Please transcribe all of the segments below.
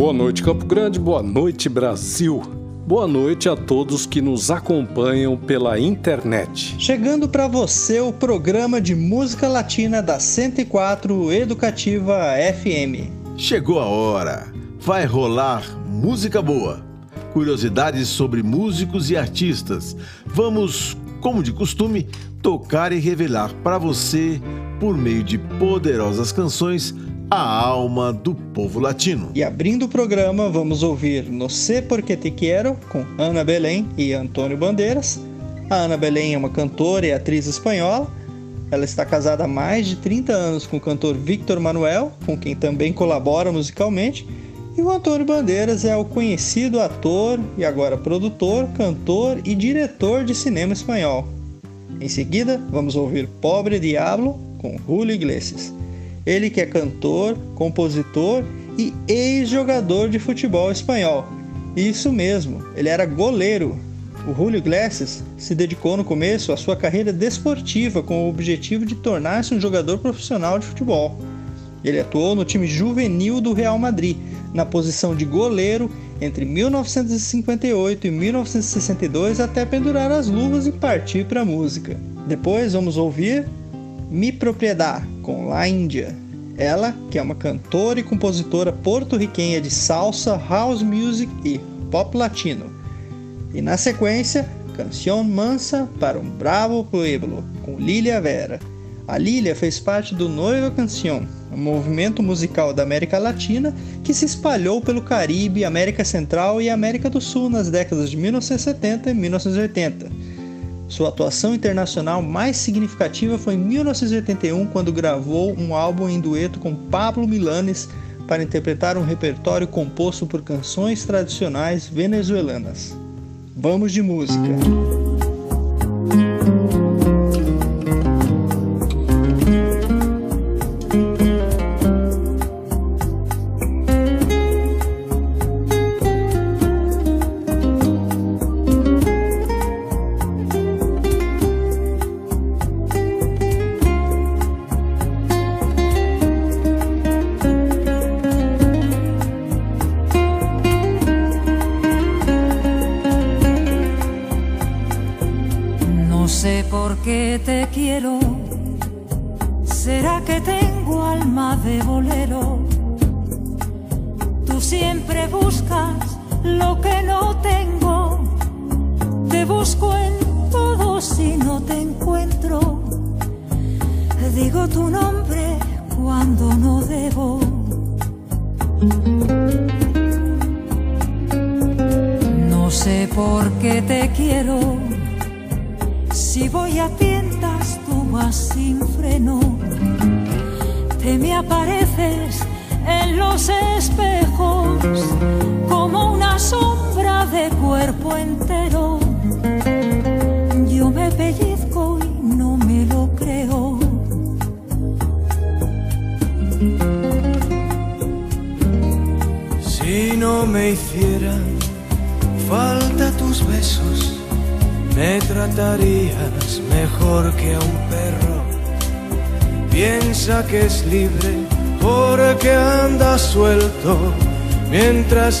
Boa noite, Campo Grande. Boa noite, Brasil. Boa noite a todos que nos acompanham pela internet. Chegando para você o programa de música latina da 104 Educativa FM. Chegou a hora. Vai rolar música boa. Curiosidades sobre músicos e artistas. Vamos, como de costume, tocar e revelar para você, por meio de poderosas canções, a alma do povo latino. E abrindo o programa, vamos ouvir No Sé Porque Te Quero, com Ana Belém e Antônio Bandeiras. A Ana Belém é uma cantora e atriz espanhola. Ela está casada há mais de 30 anos com o cantor Victor Manuel, com quem também colabora musicalmente. E o Antônio Bandeiras é o conhecido ator e agora produtor, cantor e diretor de cinema espanhol. Em seguida, vamos ouvir Pobre Diablo com Julio Iglesias. Ele que é cantor, compositor e ex-jogador de futebol espanhol. Isso mesmo, ele era goleiro. O Julio Iglesias se dedicou no começo à sua carreira desportiva com o objetivo de tornar-se um jogador profissional de futebol. Ele atuou no time juvenil do Real Madrid, na posição de goleiro entre 1958 e 1962 até pendurar as luvas e partir para a música. Depois vamos ouvir Mi Propriedad com La Índia. Ela, que é uma cantora e compositora porto-riquenha de salsa, house music e pop latino. E na sequência, Canción Mansa para um Bravo Pueblo, com Lilia Vera. A Lilia fez parte do Noiva Canción, um movimento musical da América Latina que se espalhou pelo Caribe, América Central e América do Sul nas décadas de 1970 e 1980. Sua atuação internacional mais significativa foi em 1981, quando gravou um álbum em dueto com Pablo Milanes para interpretar um repertório composto por canções tradicionais venezuelanas. Vamos de música!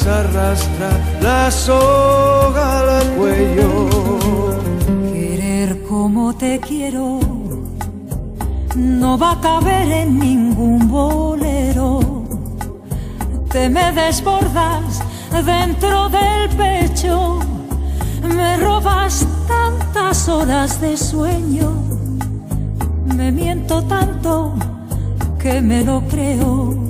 Arrastra la soga al cuello. Querer como te quiero no va a caber en ningún bolero. Te me desbordas dentro del pecho, me robas tantas horas de sueño, me miento tanto que me lo creo.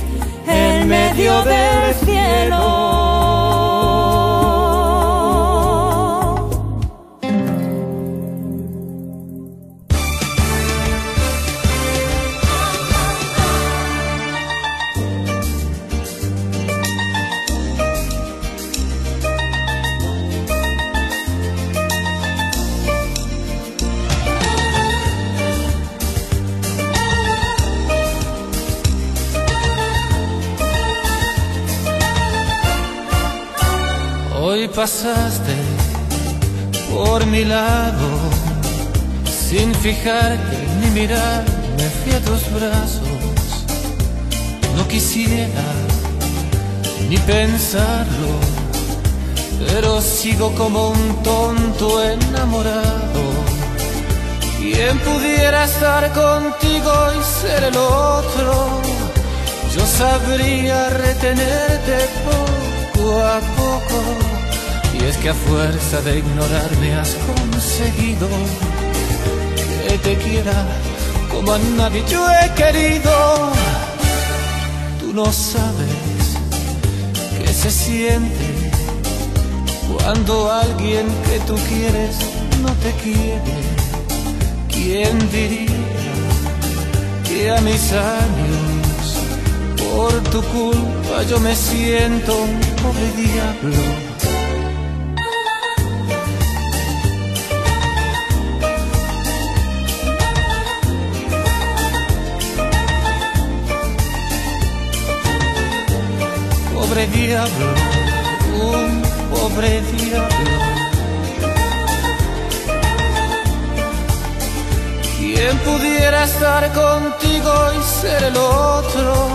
en medio del cielo. Pasaste por mi lado sin fijarte ni mirar, me fui a tus brazos. No quisiera ni pensarlo, pero sigo como un tonto enamorado. Quien pudiera estar contigo y ser el otro, yo sabría retenerte poco a poco y es que a fuerza de ignorarme has conseguido que te quiera como a nadie yo he querido. Tú no sabes qué se siente cuando alguien que tú quieres no te quiere. ¿Quién diría que a mis años por tu culpa yo me siento un pobre diablo? Un pobre diablo. Quien pudiera estar contigo y ser el otro,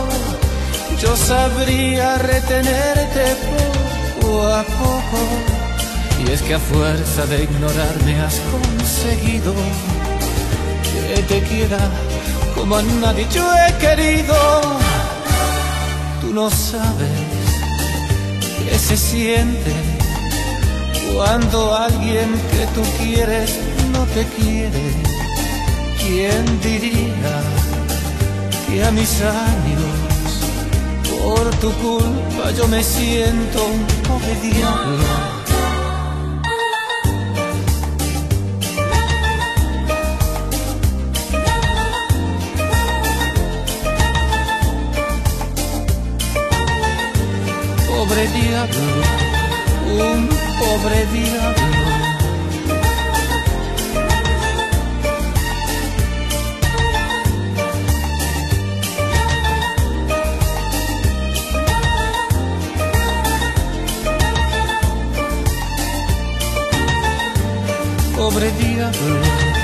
yo sabría retenerte poco a poco. Y es que a fuerza de ignorarme has conseguido que te quiera como a nadie yo he querido. Tú no sabes ¿Qué se siente cuando alguien que tú quieres no te quiere? ¿Quién diría que a mis años, por tu culpa, yo me siento un pobre diablo? Pobre diablo, un pobre diablo. Pobre diablo,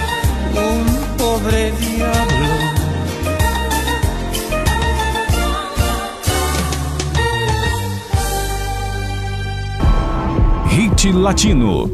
Latino.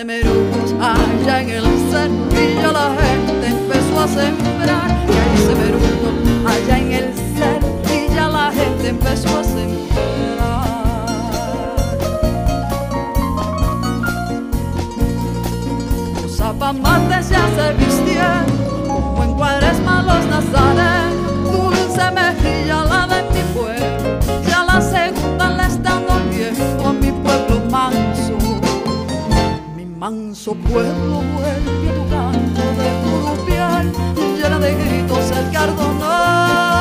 Semerucos allá en el cerro y la gente empezó a sembrar. Que hay semerucos allá en el cerro y la gente empezó a sembrar. Los zapamates ya se vistieron como en cuaresma los nazarenos. Manso pueblo vuelve a tu canto de turupial, llena de gritos el cardonal.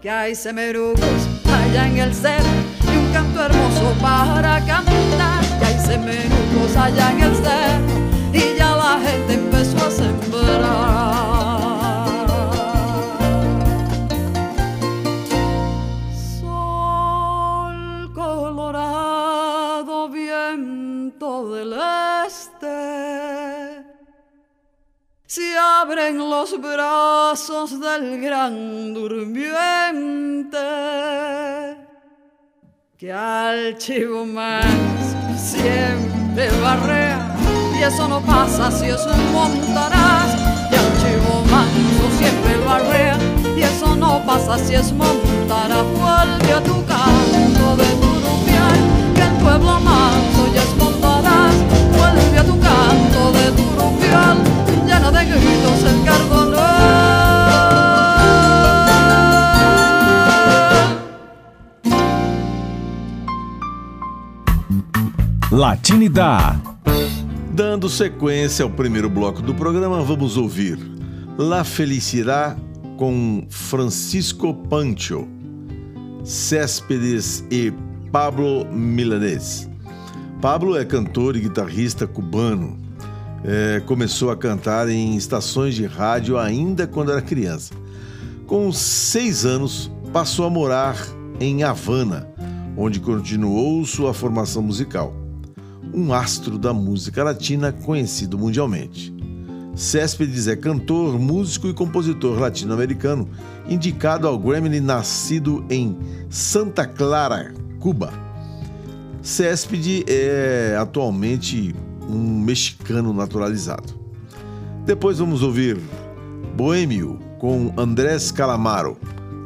Que hay semerucos allá en el cerro y un canto hermoso para cantar. Que hay semerucos allá en el cerro y ya la gente empezó a sembrar. Se abren los brazos del gran durmiente, que al chivo manso siempre barrea, y eso no pasa si es un montaraz, y al chivo manso siempre lo arrea, y eso no pasa si es montara, vuelve a tu canto de turupial, que el pueblo manso ya es montaraz, vuelve a tu canto de turupial, llena de. Latinidad. Dando sequência ao primeiro bloco do programa, vamos ouvir La Felicidad com Francisco Pancho, Céspedes e Pablo Milanês. Pablo é cantor e guitarrista cubano. É, começou a cantar em estações de rádio ainda quando era criança. Com seis anos, passou a morar em Havana, onde continuou sua formação musical um astro da música latina conhecido mundialmente. Céspedes é cantor, músico e compositor latino-americano, indicado ao Grammy nascido em Santa Clara, Cuba. Céspedes é atualmente um mexicano naturalizado. Depois vamos ouvir Boêmio com Andrés Calamaro.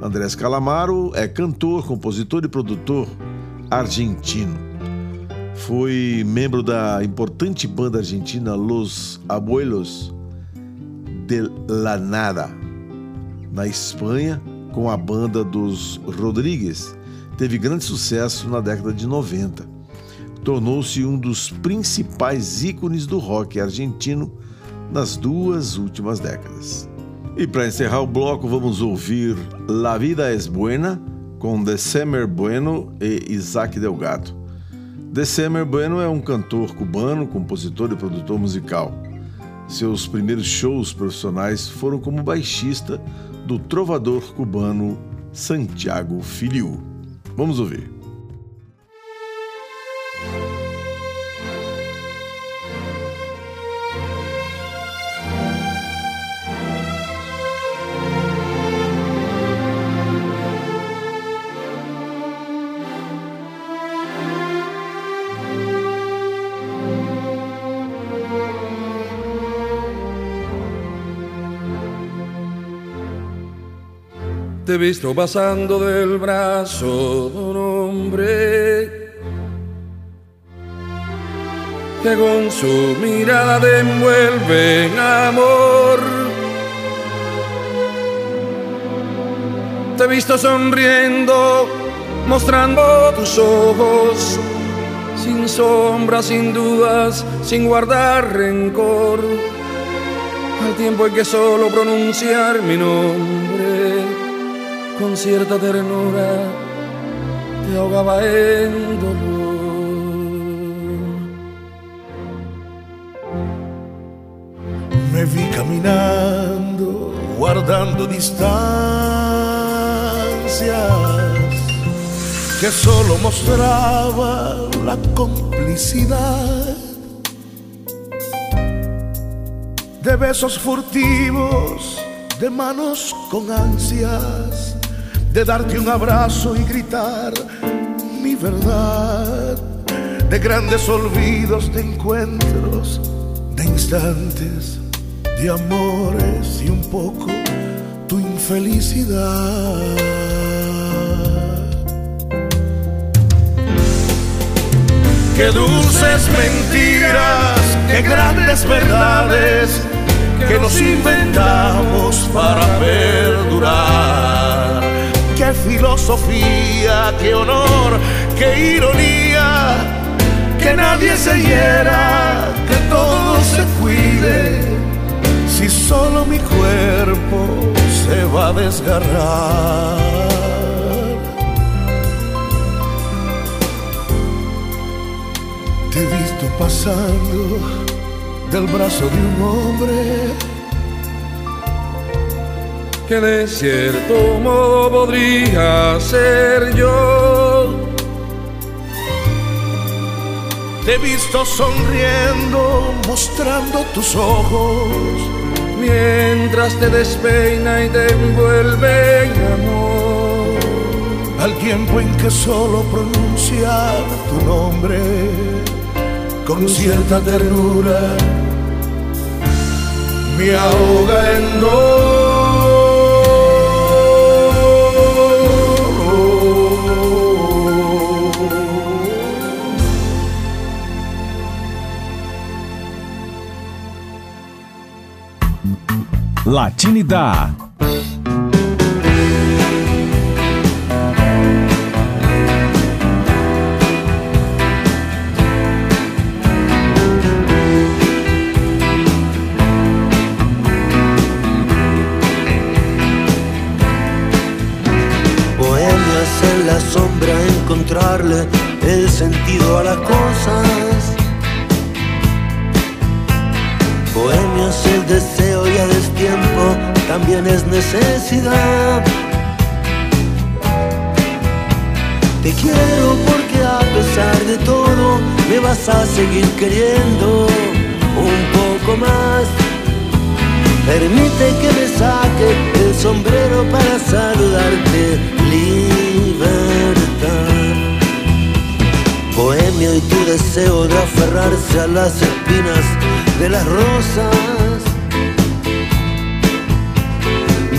Andrés Calamaro é cantor, compositor e produtor argentino. Foi membro da importante banda argentina Los Abuelos de la Nada. Na Espanha, com a banda dos Rodrigues, teve grande sucesso na década de 90. Tornou-se um dos principais ícones do rock argentino nas duas últimas décadas. E para encerrar o bloco, vamos ouvir La Vida es Buena com December Bueno e Isaac Delgado. December Bueno é um cantor cubano, compositor e produtor musical. Seus primeiros shows profissionais foram como baixista do trovador cubano Santiago Filiu. Vamos ouvir. Te he visto pasando del brazo de un hombre que con su mirada te envuelve en amor. Te he visto sonriendo, mostrando tus ojos, sin sombras, sin dudas, sin guardar rencor. Al tiempo en que solo pronunciar mi nombre con cierta ternura te ahogaba en dolor. Me vi caminando, guardando distancias que solo mostraba la complicidad de besos furtivos, de manos con ansias de darte un abrazo y gritar mi verdad, de grandes olvidos, de encuentros, de instantes, de amores y un poco tu infelicidad. Qué dulces mentiras, qué grandes verdades que nos inventamos para perdurar qué filosofía, qué honor, qué ironía, que nadie se hiera, que todo se cuide, si solo mi cuerpo se va a desgarrar. Te he visto pasando del brazo de un hombre que de cierto modo podría ser yo. Te he visto sonriendo, mostrando tus ojos, mientras te despeina y te envuelve en amor. Al tiempo en que solo pronunciar tu nombre con cierta ternura me ahoga en dolor. Latinidad. En la sombra, encontrarle el sentido a las cosas. Bohemios el deseo destiempo también es necesidad. Te quiero porque a pesar de todo me vas a seguir queriendo un poco más. Permite que me saque el sombrero para saludarte, libertad. Bohemio y tu deseo de aferrarse a las espinas de las rosas.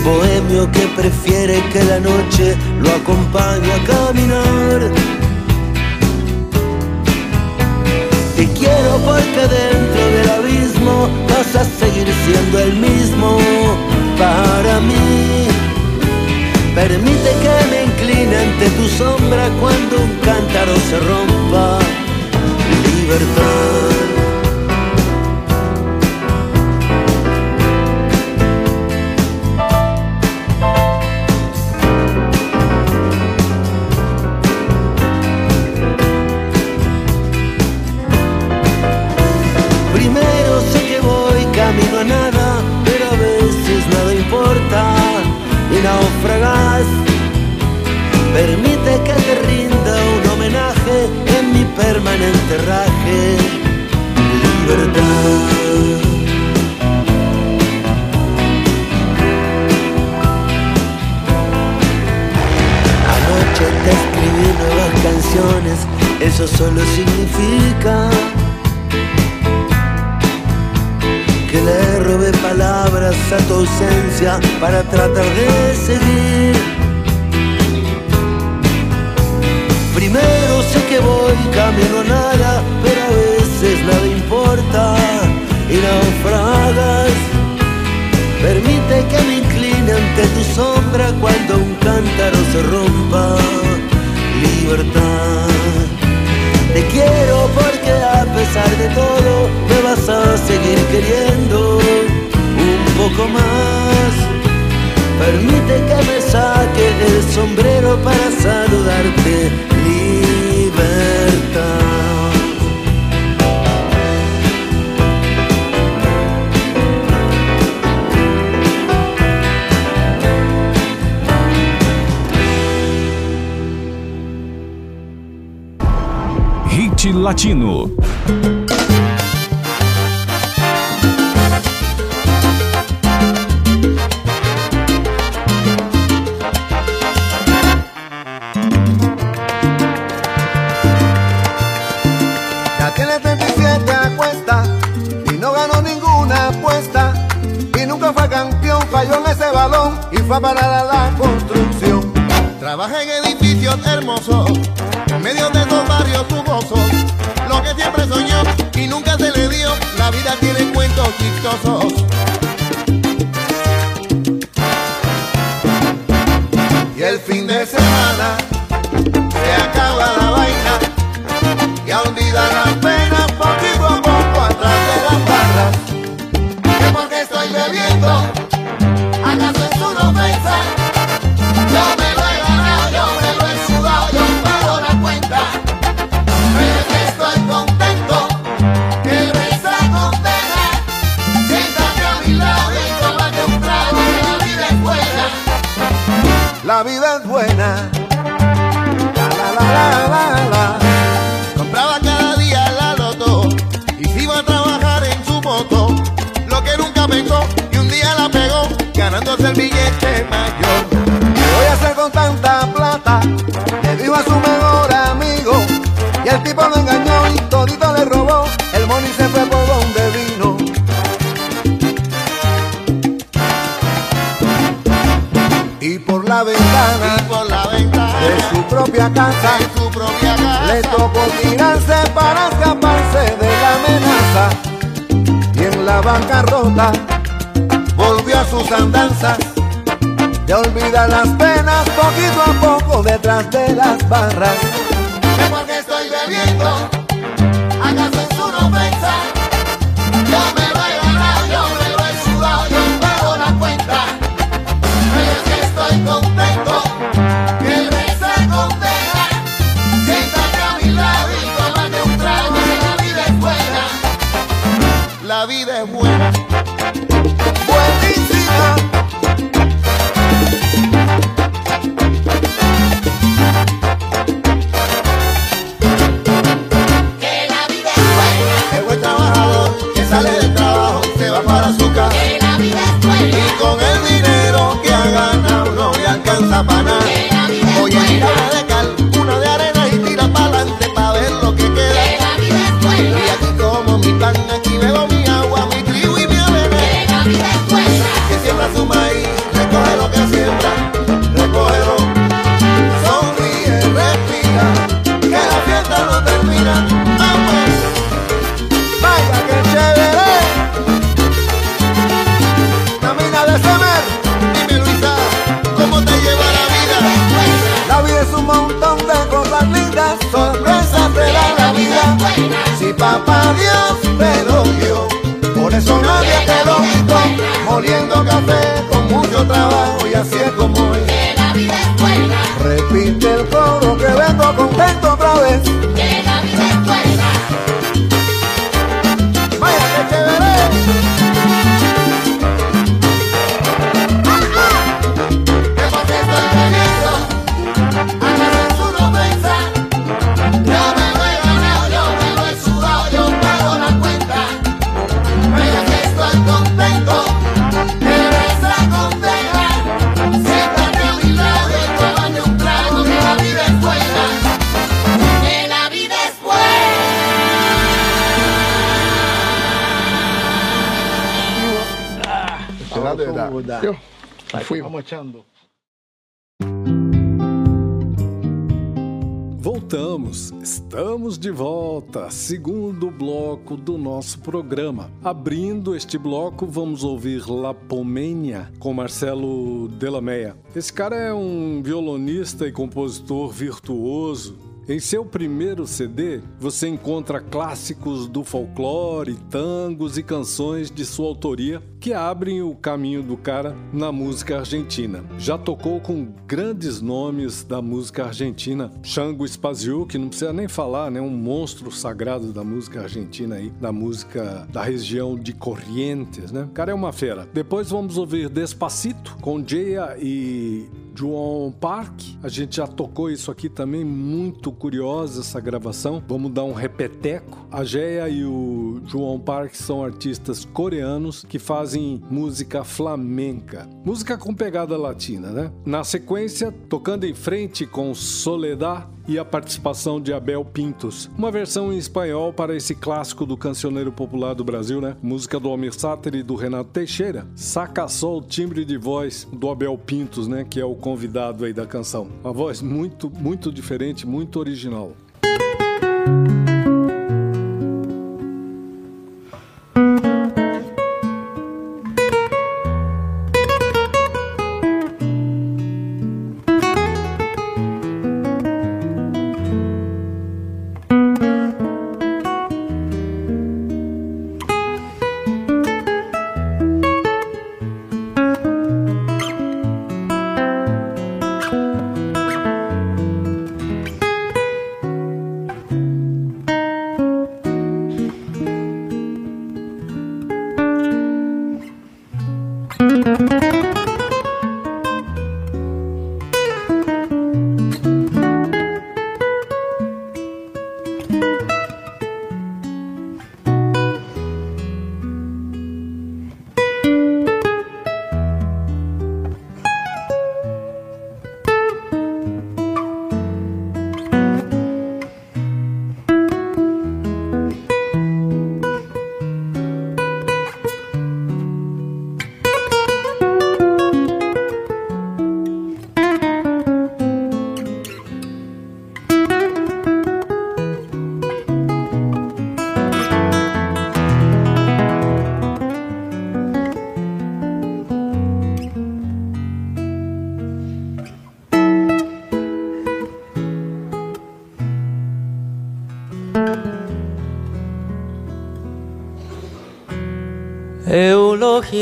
Bohemio que prefiere que la noche lo acompañe a caminar. Te quiero porque dentro del abismo vas a seguir siendo el mismo para mí. Permite que me incline ante tu sombra cuando un cántaro se rompa. Libertad. En su propia casa. Le tocó tirarse para escaparse de la amenaza. Y en la bancarrota volvió a sus andanzas. De olvidar las penas poquito a poco detrás de las barras. Que porque estoy bebiendo, acaso es una ofensa. Yo me bailo yo me lo he sudado, yo pago la cuenta. Estoy contento. buena. Nosso programa. Abrindo este bloco, vamos ouvir La Pomênia com Marcelo Delameia. Esse cara é um violonista e compositor virtuoso. Em seu primeiro CD, você encontra clássicos do folclore, tangos e canções de sua autoria que abrem o caminho do cara na música argentina. Já tocou com grandes nomes da música argentina, Chango Spaziu, que não precisa nem falar, né, um monstro sagrado da música argentina aí, da música da região de Corrientes, né? O cara é uma fera. Depois vamos ouvir Despacito com Jaya e João Park. A gente já tocou isso aqui também, muito curiosa essa gravação. Vamos dar um repeteco. A Geia e o João Park são artistas coreanos que fazem música flamenca. Música com pegada latina, né? Na sequência, tocando em frente com Soledad e a participação de Abel Pintos. Uma versão em espanhol para esse clássico do cancioneiro popular do Brasil, né? Música do Almir Sater e do Renato Teixeira. Saca só o timbre de voz do Abel Pintos, né? Que é o convidado aí da canção. Uma voz muito, muito diferente, muito original.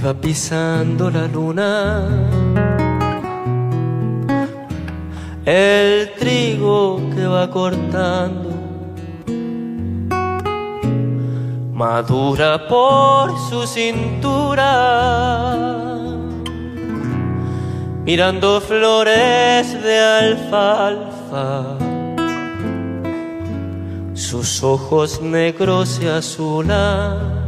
y va pisando la luna. El trigo que va cortando madura por su cintura, mirando flores de alfalfa sus ojos negros se azulan,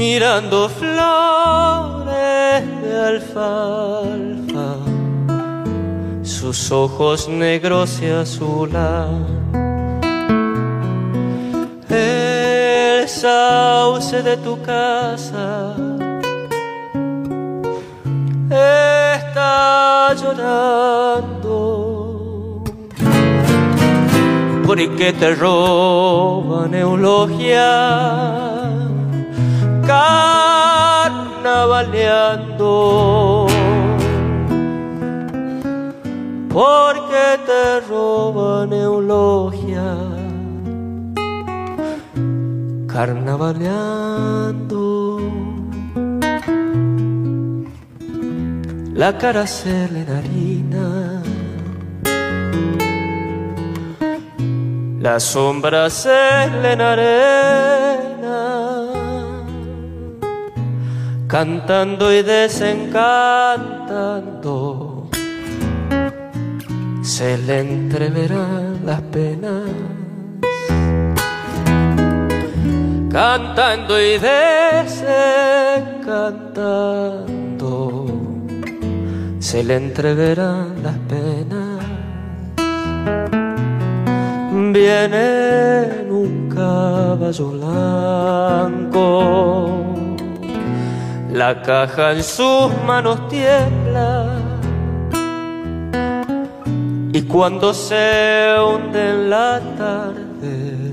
mirando flores de alfalfa, sus ojos negros se azulan. El sauce de tu casa está llorando porque te roban eulogia carnavaleando. Porque te roban eulogia. Carnavaleando. La cara se le harina. La sombra se le en cantando y desencantando, se le entreverán las penas. Cantando y desencantando, se le entreverán las penas. Viene un caballo blanco la caja en sus manos tiembla y cuando se hunde en la tarde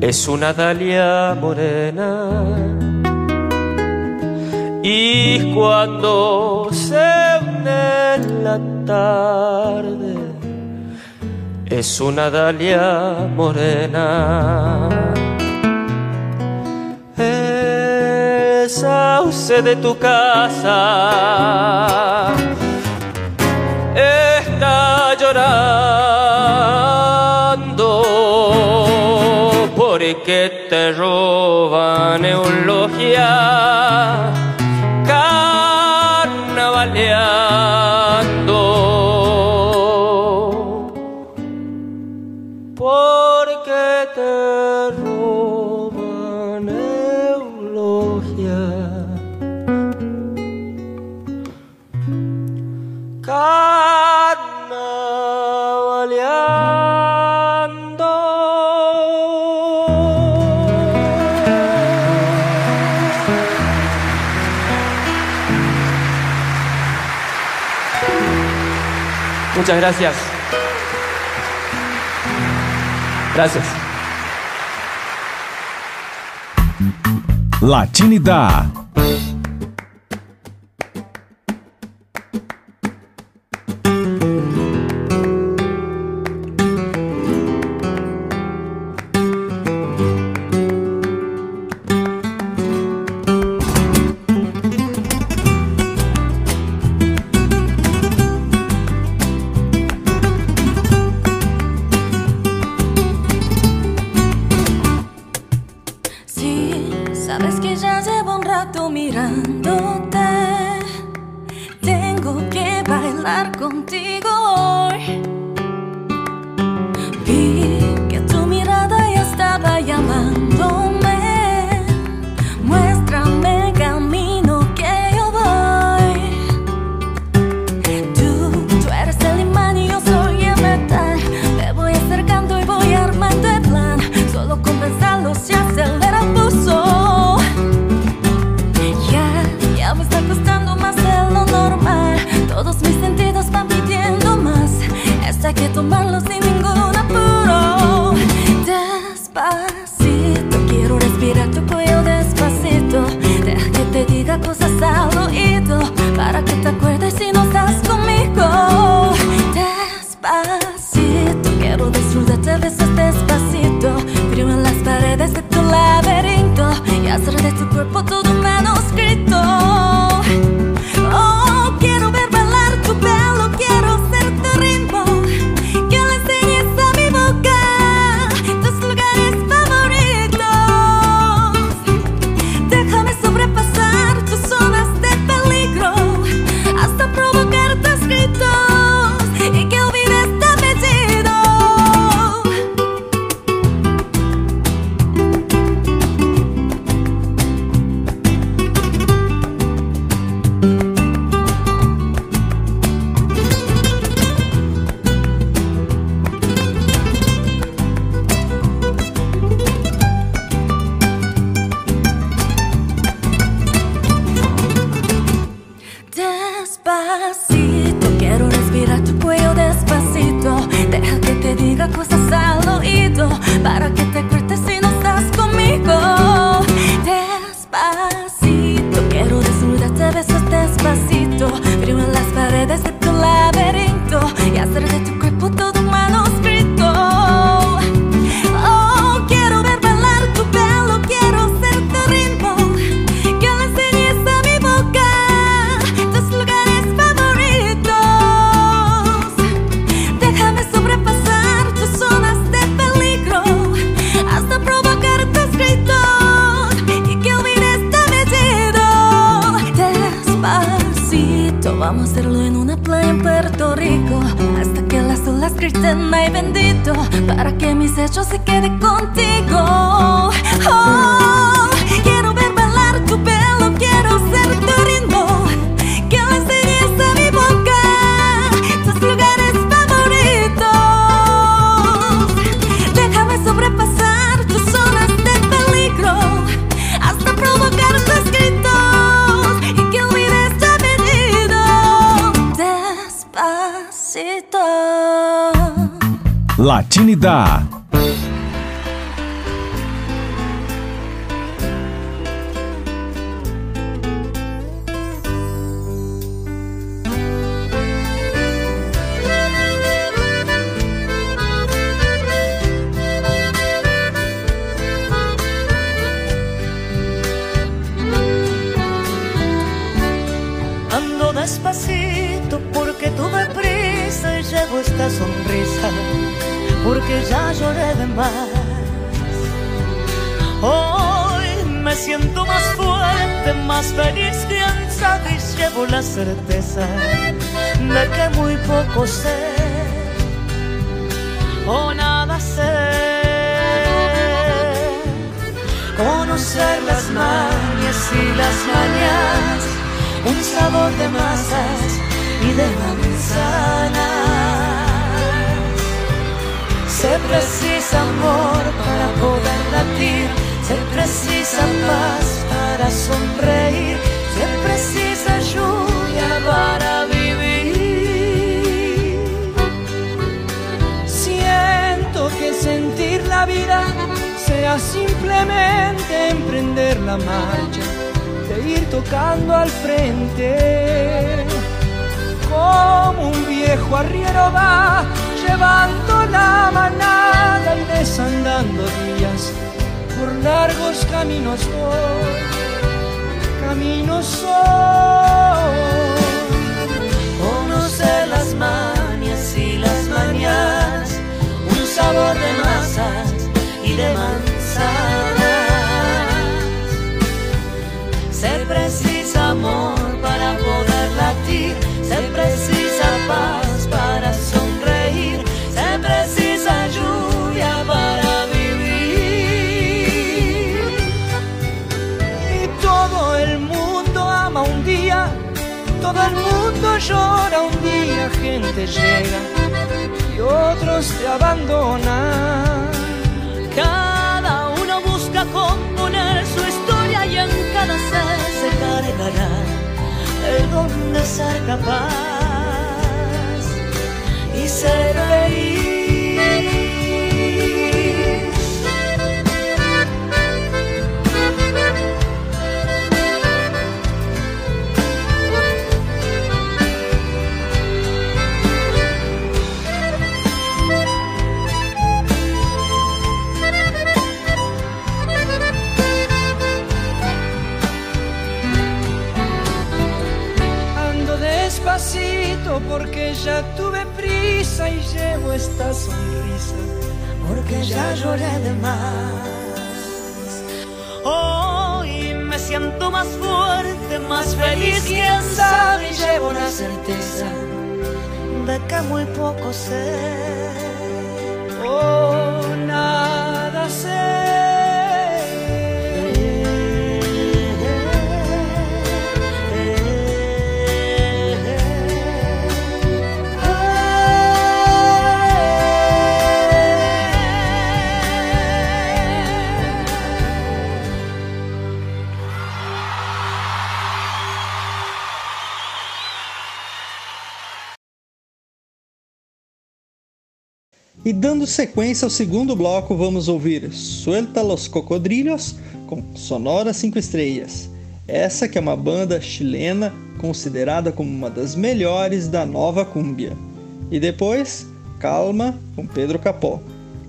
es una dalia morena y cuando se une en la tarde es una dalia morena. sauce de tu casa. Está llorando porque te robó Muchas gracias. Gracias. Latinidad. Llora un día, gente llega y otros te abandonan. Cada uno busca componer su historia y en cada ser se cargará el don de ser capaz y ser ya tuve prisa y llevo esta sonrisa. porque ya lloré de más. Hoy me siento más fuerte, más feliz, quién sabe, y llevo la certeza de que muy poco sé. Oh, E dando sequência ao segundo bloco, vamos ouvir Suelta los Cocodrilos com Sonora 5 Estrelas. Essa que é uma banda chilena considerada como uma das melhores da nova cúmbia. E depois, Calma com Pedro Capó.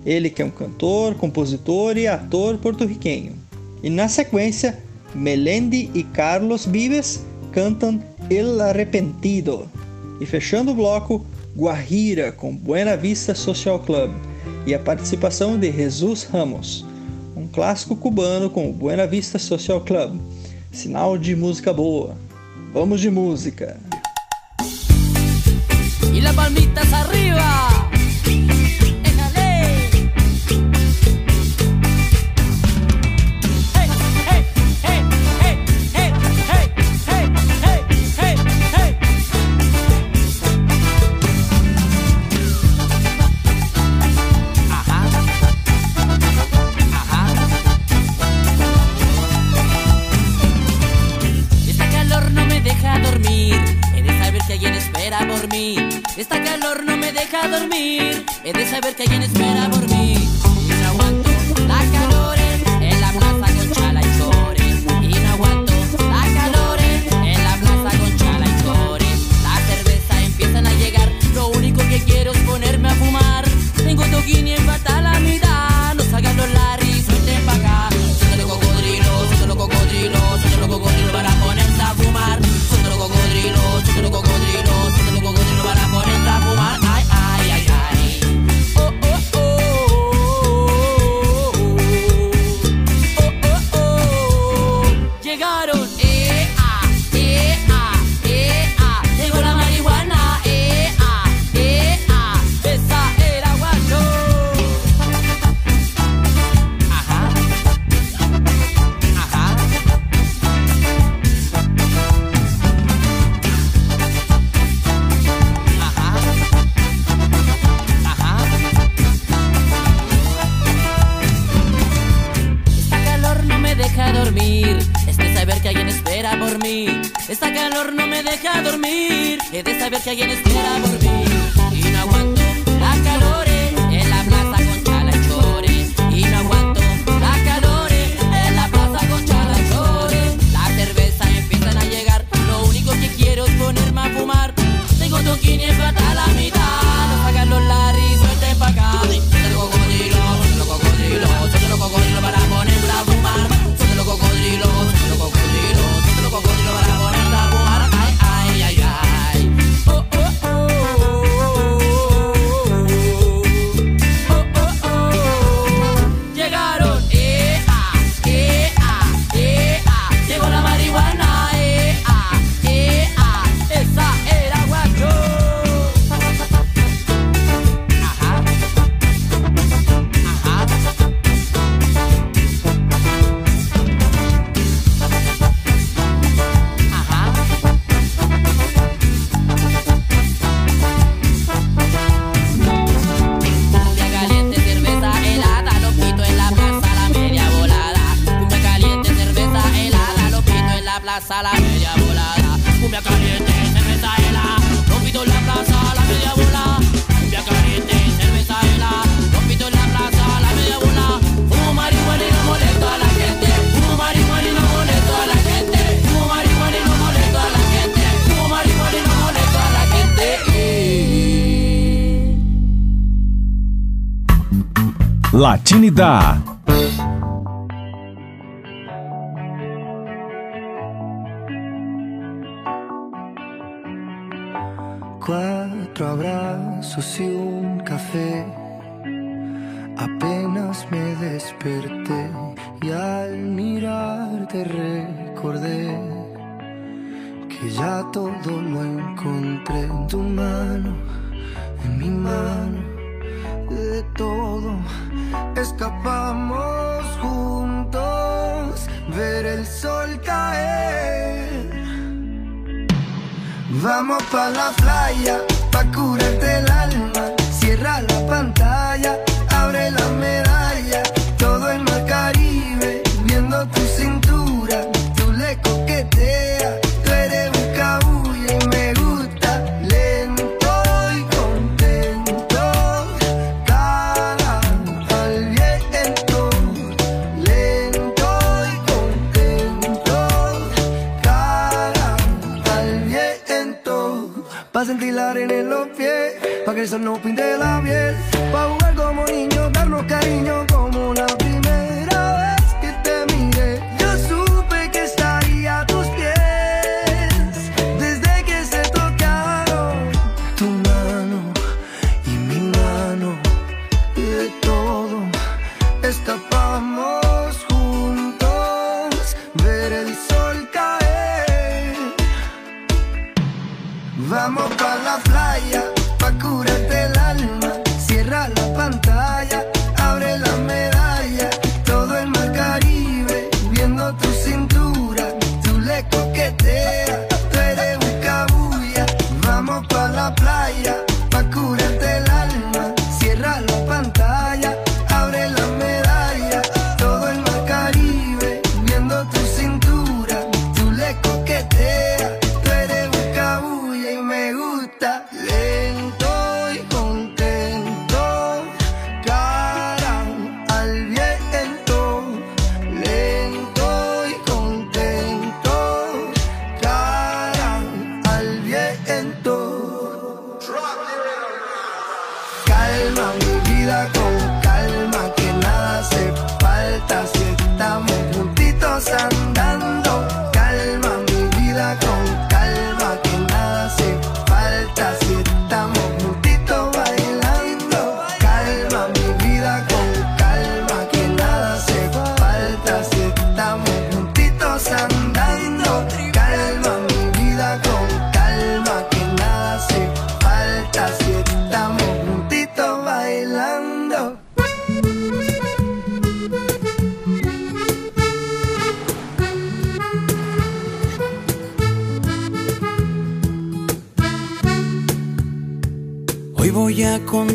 Ele que é um cantor, compositor e ator porto-riquenho. E na sequência, Melendi e Carlos Vives cantam El Arrepentido. E fechando o bloco, Guarrira com Buena Vista Social Club e a participação de Jesus Ramos, um clássico cubano com Buena Vista Social Club. Sinal de música boa. Vamos de música. E las palmitas arriba. dormir, he de saber que alguien espera por mí. Unidade.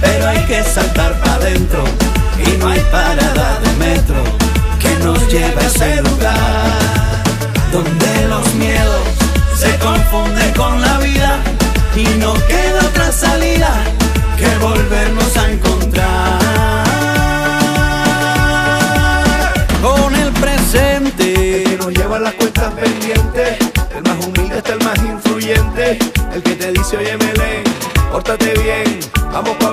pero hay que saltar para adentro y no hay parada de metro que nos lleve a ese lugar donde los miedos se confunden con la vida y no queda otra salida que volvernos a encontrar con el presente. Que nos lleva las cuentas pendientes, el más humilde hasta el más influyente, el que te dice, oye, Melén, pórtate bien, vamos pa'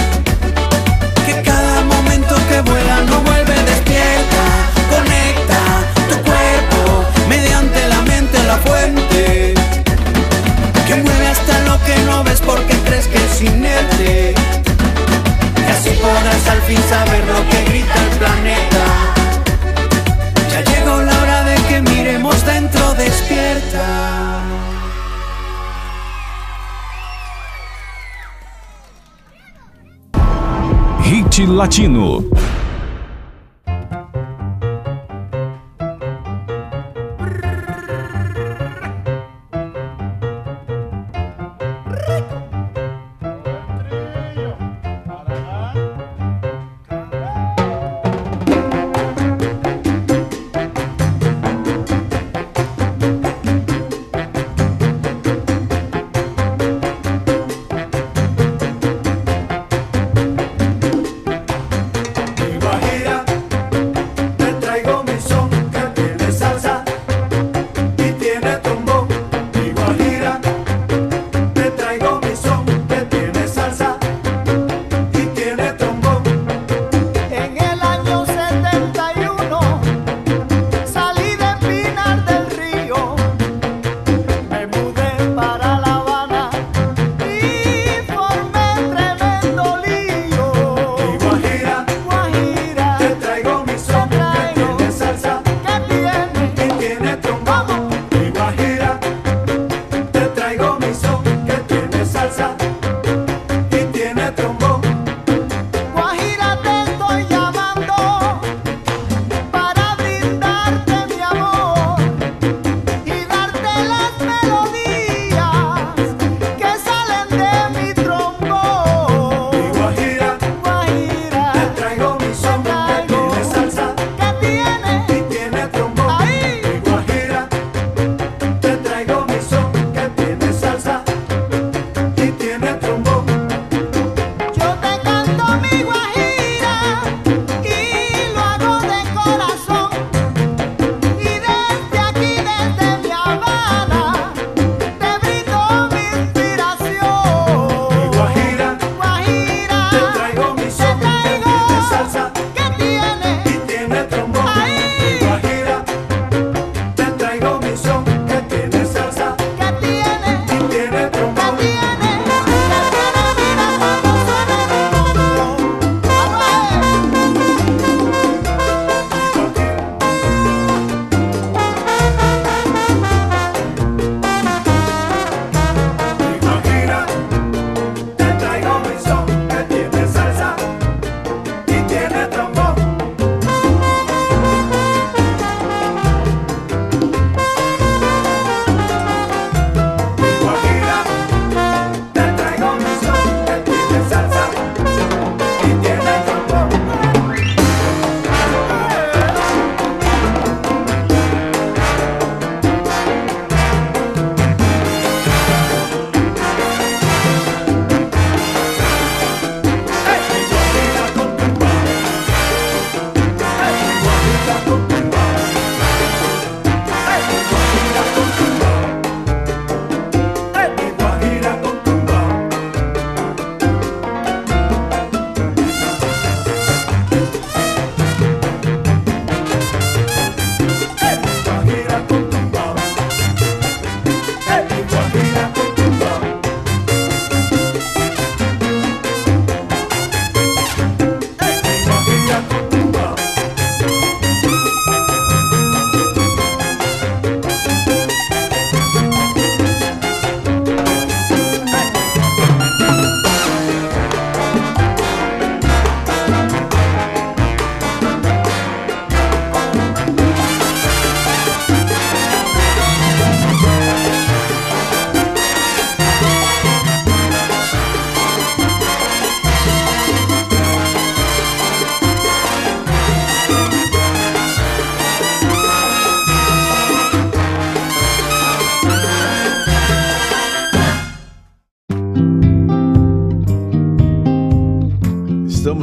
Fin saber lo que grita el planeta. Ya llegó la hora de que miremos dentro despierta. Hit Latino.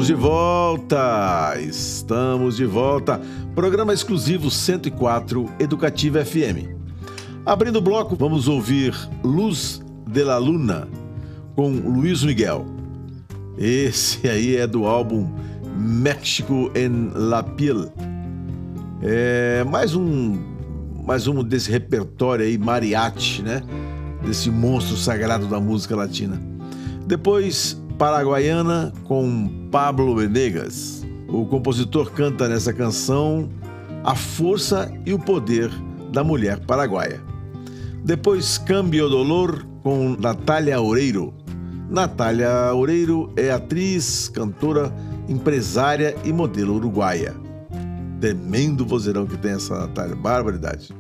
De volta! Estamos de volta! Programa exclusivo 104 Educativa FM. Abrindo o bloco, vamos ouvir Luz de la Luna com Luiz Miguel. Esse aí é do álbum México en la Piel. É mais um mais um desse repertório aí mariachi, né? Desse monstro sagrado da música latina. Depois Paraguaiana com Pablo Venegas. O compositor canta nessa canção a força e o poder da mulher paraguaia. Depois Cambio Dolor com Natália Oreiro. Natália Oreiro é atriz, cantora, empresária e modelo uruguaia. Tremendo vozeirão que tem essa Natália, barbaridade.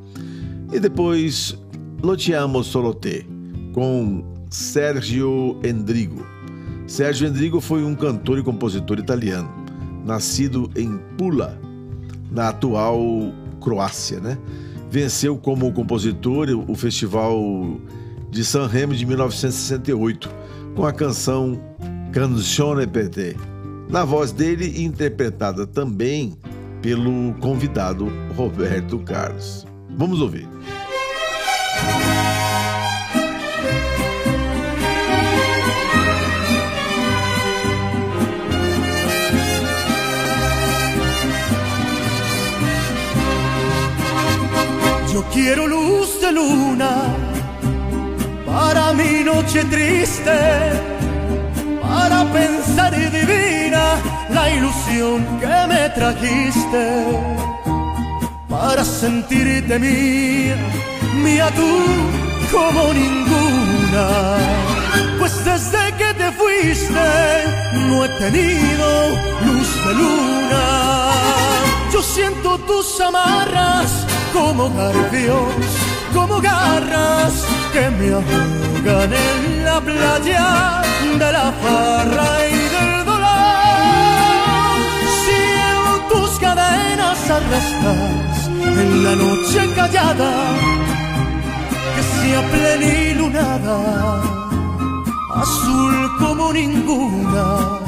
E depois Lotiamo Soloté com Sérgio Endrigo. Sérgio Endrigo foi um cantor e compositor italiano, nascido em Pula, na atual Croácia, né? Venceu como compositor o Festival de San Remo de 1968 com a canção Canzone te. Na voz dele, interpretada também pelo convidado Roberto Carlos. Vamos ouvir. Yo quiero luz de luna para mi noche triste, para pensar y divina la ilusión que me trajiste, para sentirte mía, mía tú como ninguna. Pues desde que te fuiste no he tenido luz de luna. Yo siento tus amarras como garfios, como garras que me ahogan en la playa de la farra y del dolor. Siento tus cadenas arrastras en la noche callada que sea plenilunada, azul como ninguna.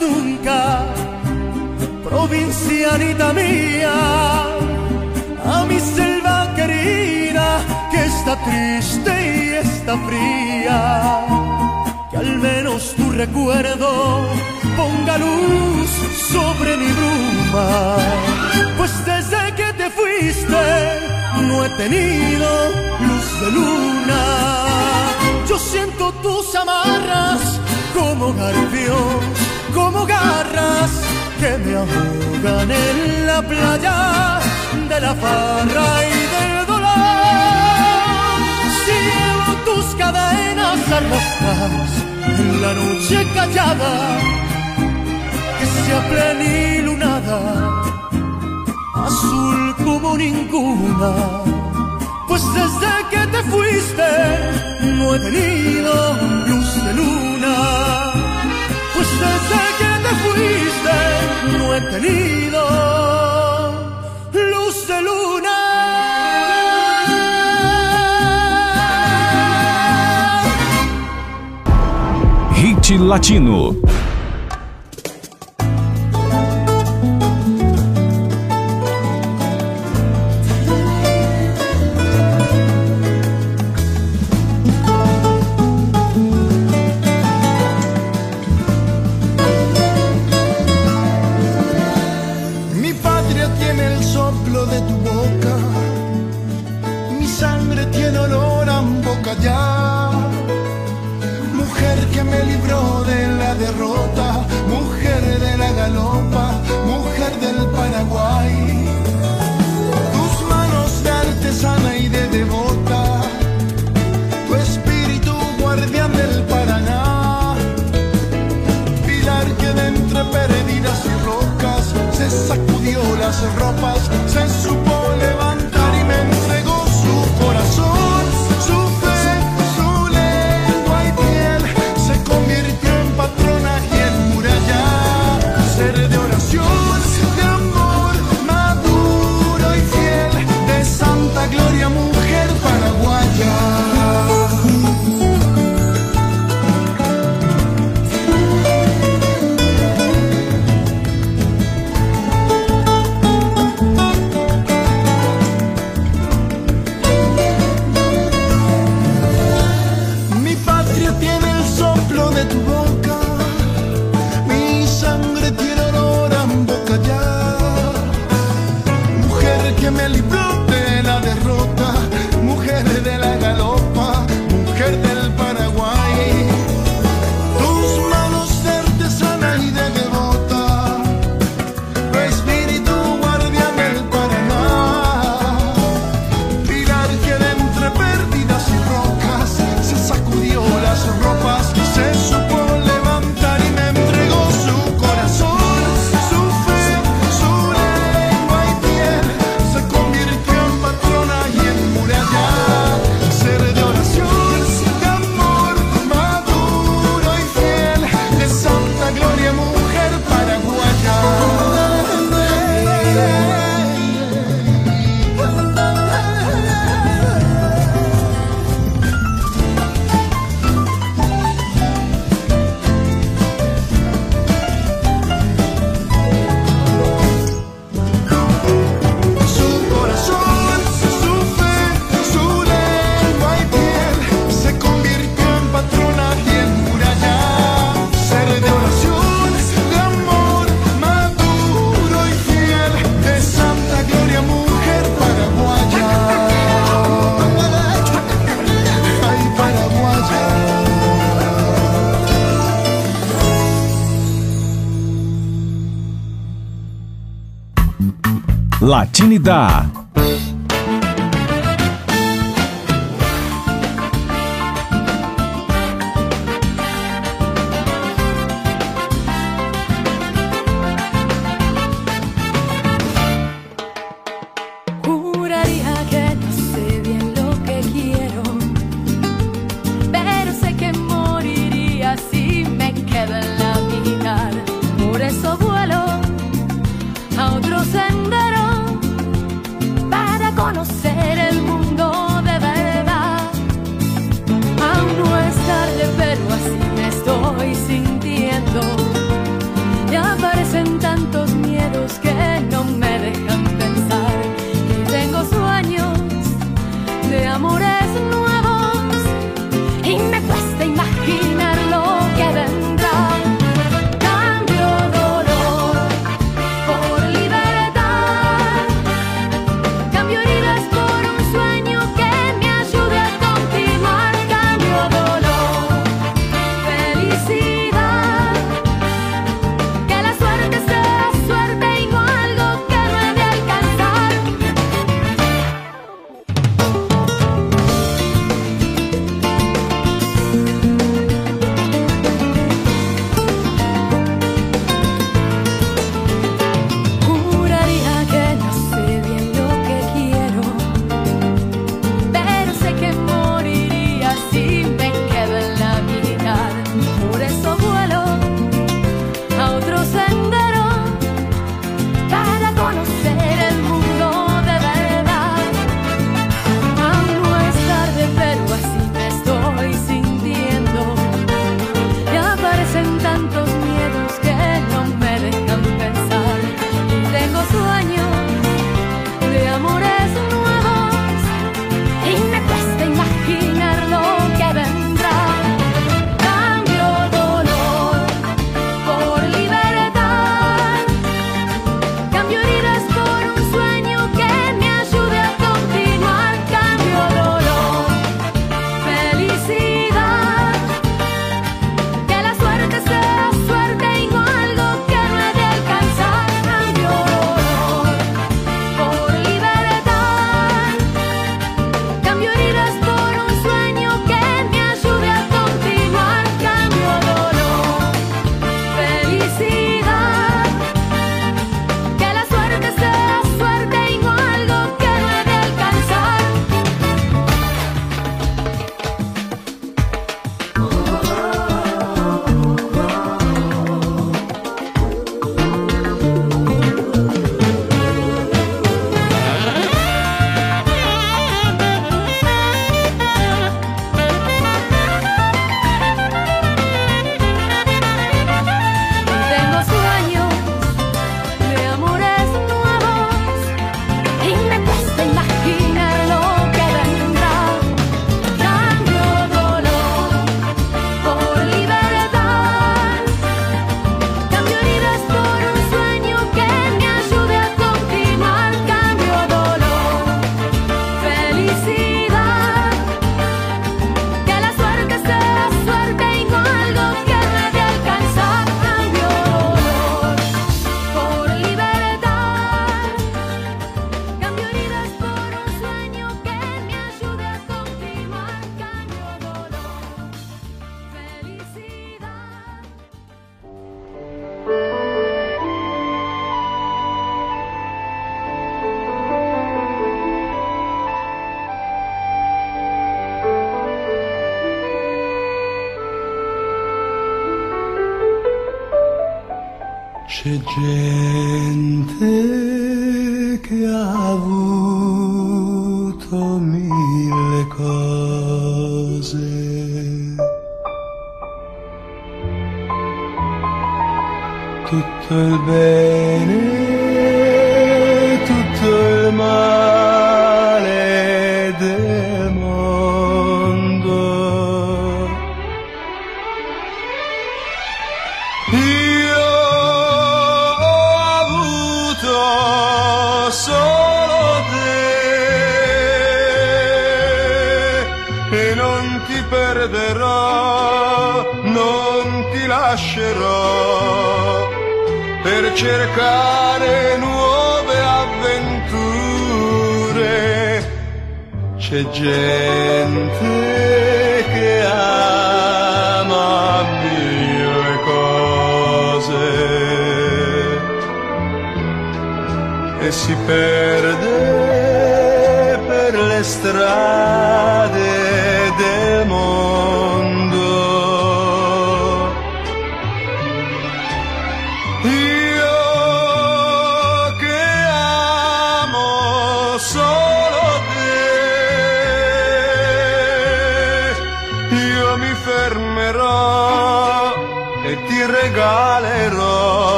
Nunca, provincianita mía, a mi selva querida que está triste y está fría. Que al menos tu recuerdo ponga luz sobre mi bruma. Pues desde que te fuiste no he tenido luz de luna. Yo siento tus amarras como garfios, como garras que me ahogan en la playa de la farra y del dolor. Siento tus cadenas arrastradas en la noche callada, que sea plenilunada, azul como ninguna. Pues desde que te fuiste no he tenido luz de luna. Pues desde que te fuiste no he tenido luz de luna. Hit Latino. sacudió las ropas, se Latinidad.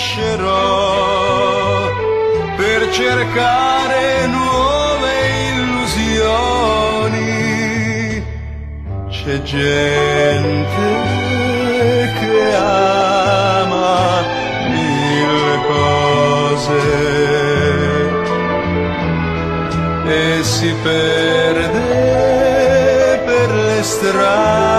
Lascerò per cercare nuove illusioni. C'è gente che ama mille cose e si perde per le strade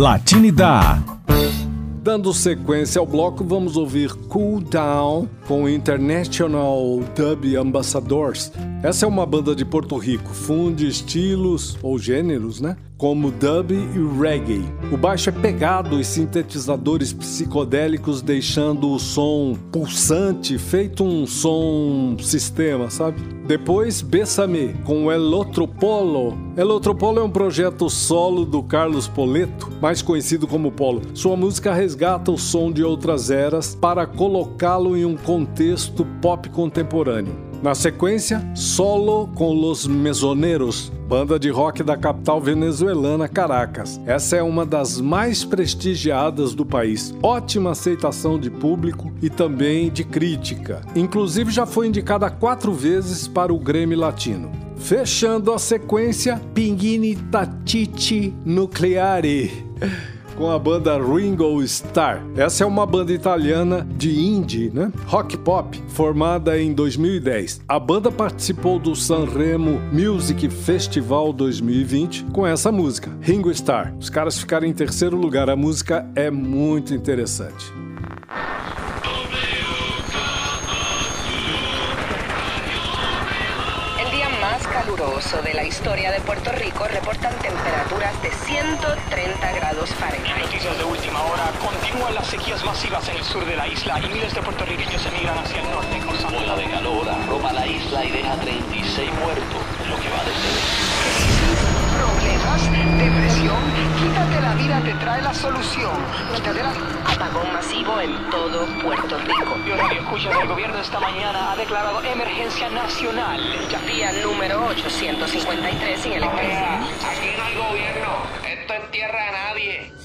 Latinidad. Dando sequência ao bloco, vamos ouvir Cool Down com International Dub Ambassadors. Essa é uma banda de Porto Rico, funde estilos ou gêneros, né? Como dub e reggae. O baixo é pegado e sintetizadores psicodélicos deixando o som pulsante, feito um som sistema, sabe? Depois, Bessame com El Otro Polo. El Otro Polo é um projeto solo do Carlos Poleto, mais conhecido como Polo. Sua música resgata o som de outras eras para colocá-lo em um contexto pop contemporâneo. Na sequência, solo com Los Mesoneros, banda de rock da capital venezuelana Caracas. Essa é uma das mais prestigiadas do país. Ótima aceitação de público e também de crítica. Inclusive já foi indicada quatro vezes para o Grêmio Latino. Fechando a sequência, Pinguini Tatiti Nucleare com a banda Ringo Starr. Essa é uma banda italiana de indie, né? Rock pop, formada em 2010. A banda participou do Sanremo Music Festival 2020 com essa música, Ringo Starr. Os caras ficaram em terceiro lugar. A música é muito interessante. Caluroso de la historia de Puerto Rico reportan temperaturas de 130 grados Fahrenheit. Noticias de última hora. Continúan las sequías masivas en el sur de la isla y miles de puertorriqueños emigran hacia el norte causando Ola de calor arropa la isla y deja 36 muertos en lo que va de Problemas, depresión, la vida te trae la solución. Quítate la apagón masivo en todo Puerto Rico. Y Radio Escuchas, el gobierno esta mañana ha declarado emergencia nacional. Día número 853 sin electricidad. Aquí no hay gobierno. Esto es tierra de nadie.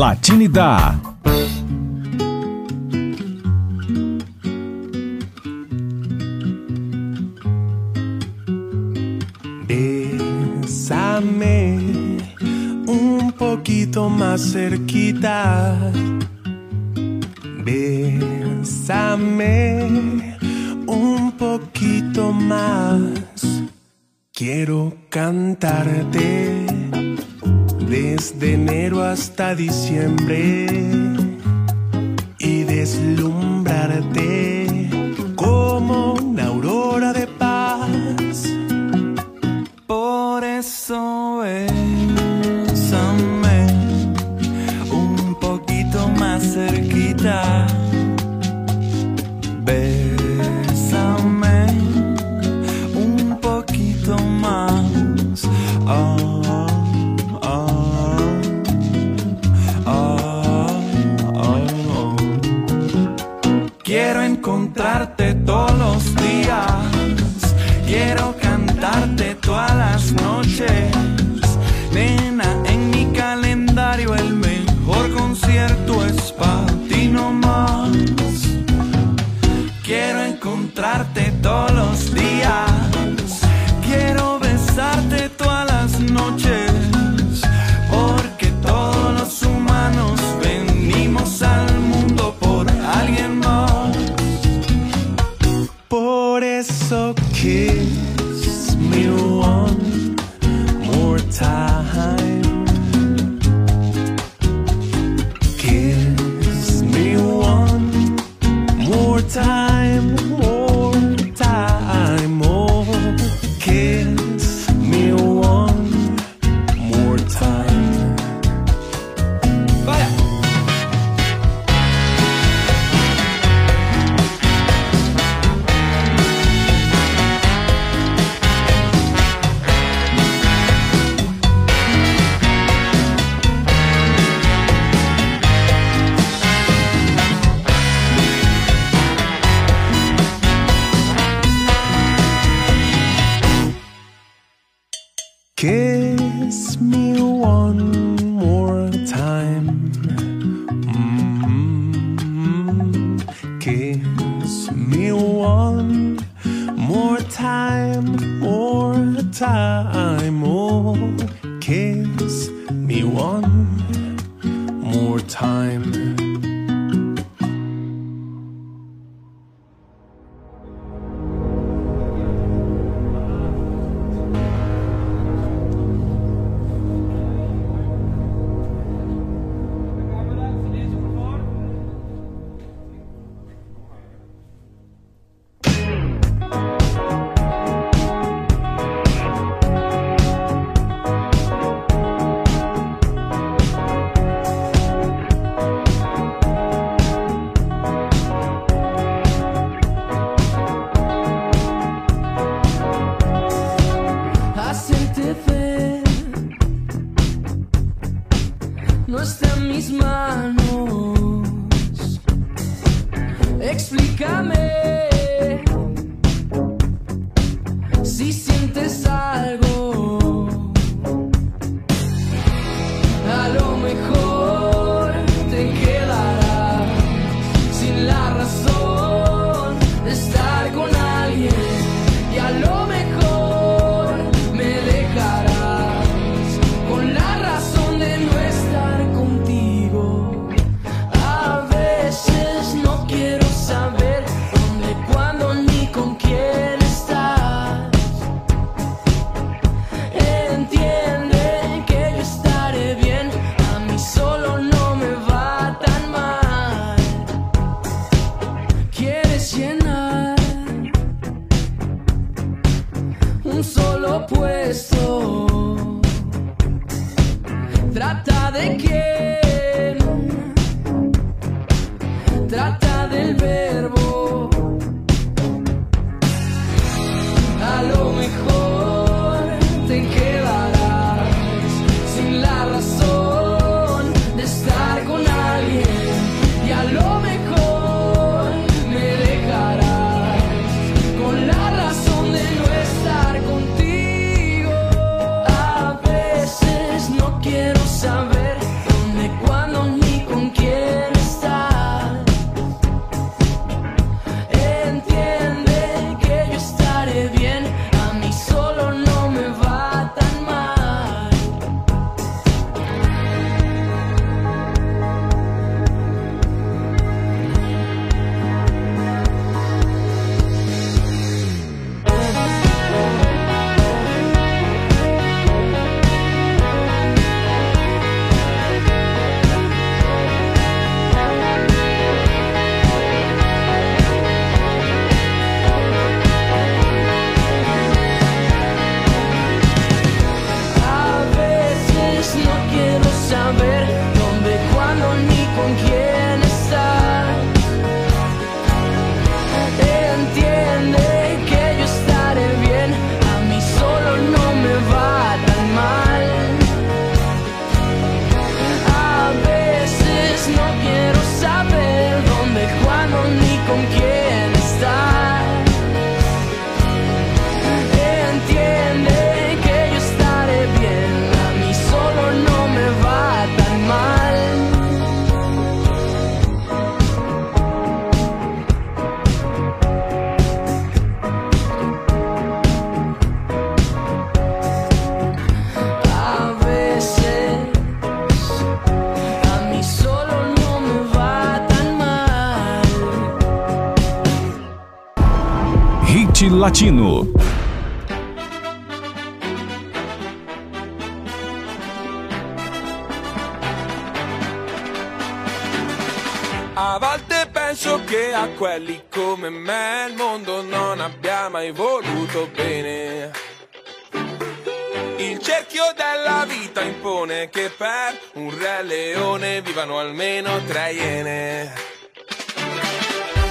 Latinidad. Bésame un poquito más cerquita. Bésame un poquito más. Quiero cantarte desde enero hasta diciembre y deslumbrarte como Hit Latino. A volte penso che a quelli come me il mondo non abbia mai voluto bene. Il cerchio della vita impone che per un re leone vivano almeno tre iene.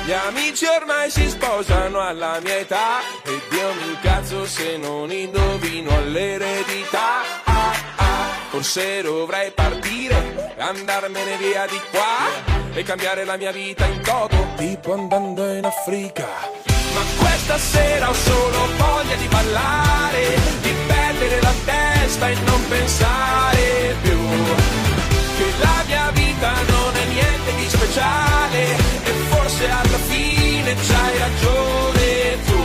Gli amici ormai si sposano alla mia età e Dio mi incazzo se non indovino all'eredità. Ah, ah, forse dovrei partire, andarmene via di qua e cambiare la mia vita in toto, tipo andando in Africa. Ma questa sera ho solo voglia di ballare, di perdere la testa e non pensare più che la mia vita non è niente di speciale e forse alla c'hai ragione tu.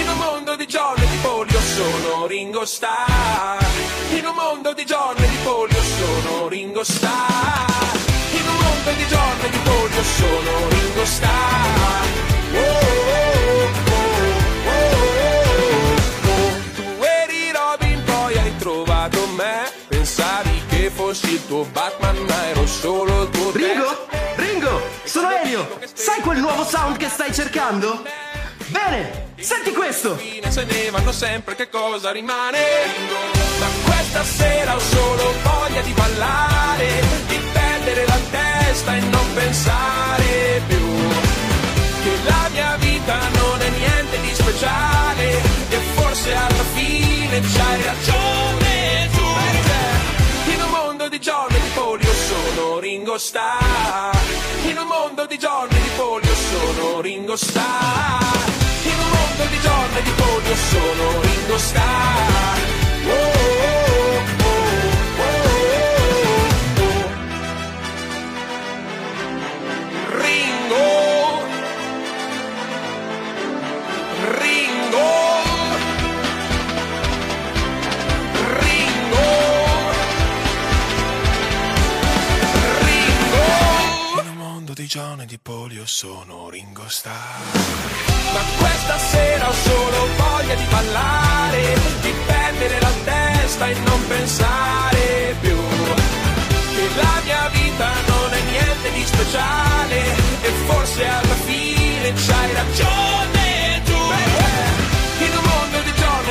In un mondo di giorni di polio sono Ringo Starr. In un mondo di giorni di polio sono Ringo Starr. In un mondo di giorni di polio sono Ringo Starr. Oh, oh, oh, oh, oh. Tu eri Robin, poi hai trovato me. Pensavi che fossi il tuo Batman, ma ero solo il tuo Ringo? Sono Elio! Sai quel nuovo sound che stai cercando? Bene! Senti questo! se ne vanno sempre che cosa rimane ma questa sera ho solo voglia di ballare di perdere la testa e non pensare più che la mia vita non è niente di speciale e forse alla fine c'hai ragione tu in un mondo di giorni Ringo Starr. In un mondo di giorni di polio sono Ringo Starr. In un mondo di giorni di polio sono Ringo Starr. Oh, oh, oh, giorni di polio sono Ringo Starr ma questa sera ho solo voglia di ballare, di perdere la testa e non pensare più. Che la mia vita non è niente di speciale e forse alla fine c'hai ragione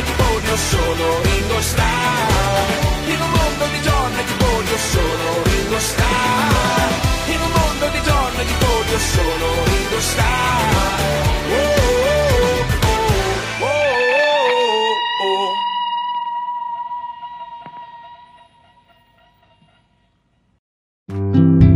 giorno ti voglio solo Ringo Starr In un mondo di donne di voglio solo Ringo Starr In un mondo di donne di voglio solo Ringo Starr oh. thank you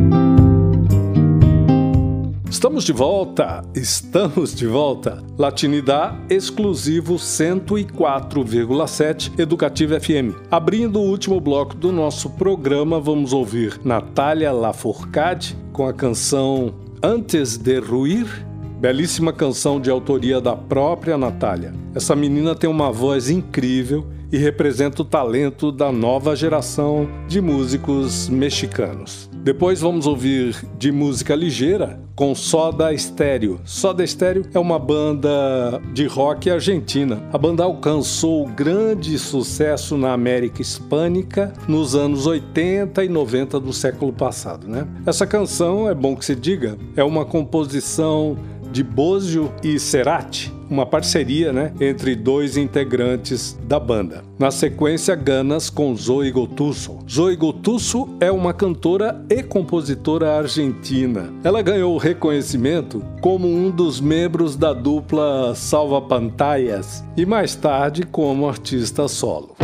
Estamos de volta, estamos de volta. Latinidade exclusivo 104,7 Educativa FM. Abrindo o último bloco do nosso programa, vamos ouvir Natália Lafourcade com a canção Antes de Ruir. Belíssima canção de autoria da própria Natália. Essa menina tem uma voz incrível e representa o talento da nova geração de músicos mexicanos. Depois vamos ouvir de música ligeira com Soda Stereo. Soda Stereo é uma banda de rock argentina. A banda alcançou grande sucesso na América Hispânica nos anos 80 e 90 do século passado, né? Essa canção, é bom que se diga, é uma composição de Bozio e Cerati, uma parceria né, entre dois integrantes da banda. Na sequência, Ganas com Zoe Gotuso. Zoe Gotuso é uma cantora e compositora argentina. Ela ganhou reconhecimento como um dos membros da dupla Salva Pantallas e mais tarde como artista solo.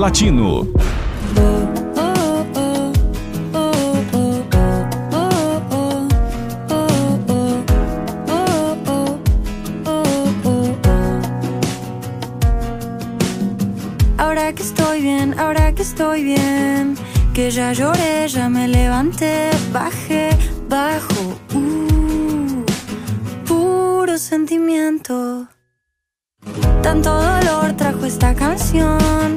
Latino. Ahora que estoy bien, ahora que estoy bien, que ya lloré, ya me levanté, bajé, bajo, uh, puro sentimiento. Tanto dolor trajo esta canción,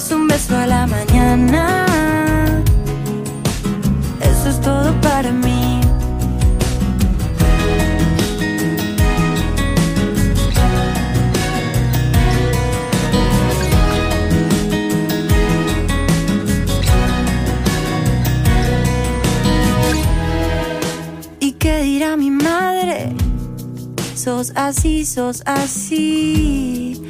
Das un beso a la mañana. Eso es todo para mí. ¿Y qué dirá mi madre? Sos así, sos así.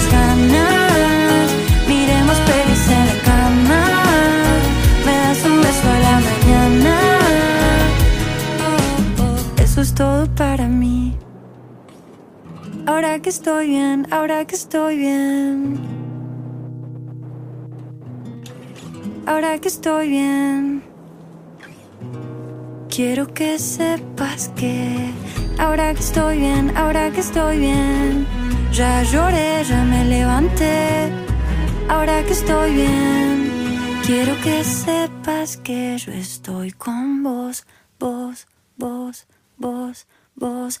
Miremos pelis en la cama. Me das un beso a la mañana. Eso es todo para mí. Ahora que estoy bien, ahora que estoy bien. Ahora que estoy bien. Quiero que sepas que ahora que estoy bien, ahora que estoy bien. Ya lloré, ya me levanté. Ahora que estoy bien. Quiero que sepas que yo estoy con vos, vos, vos, vos, vos.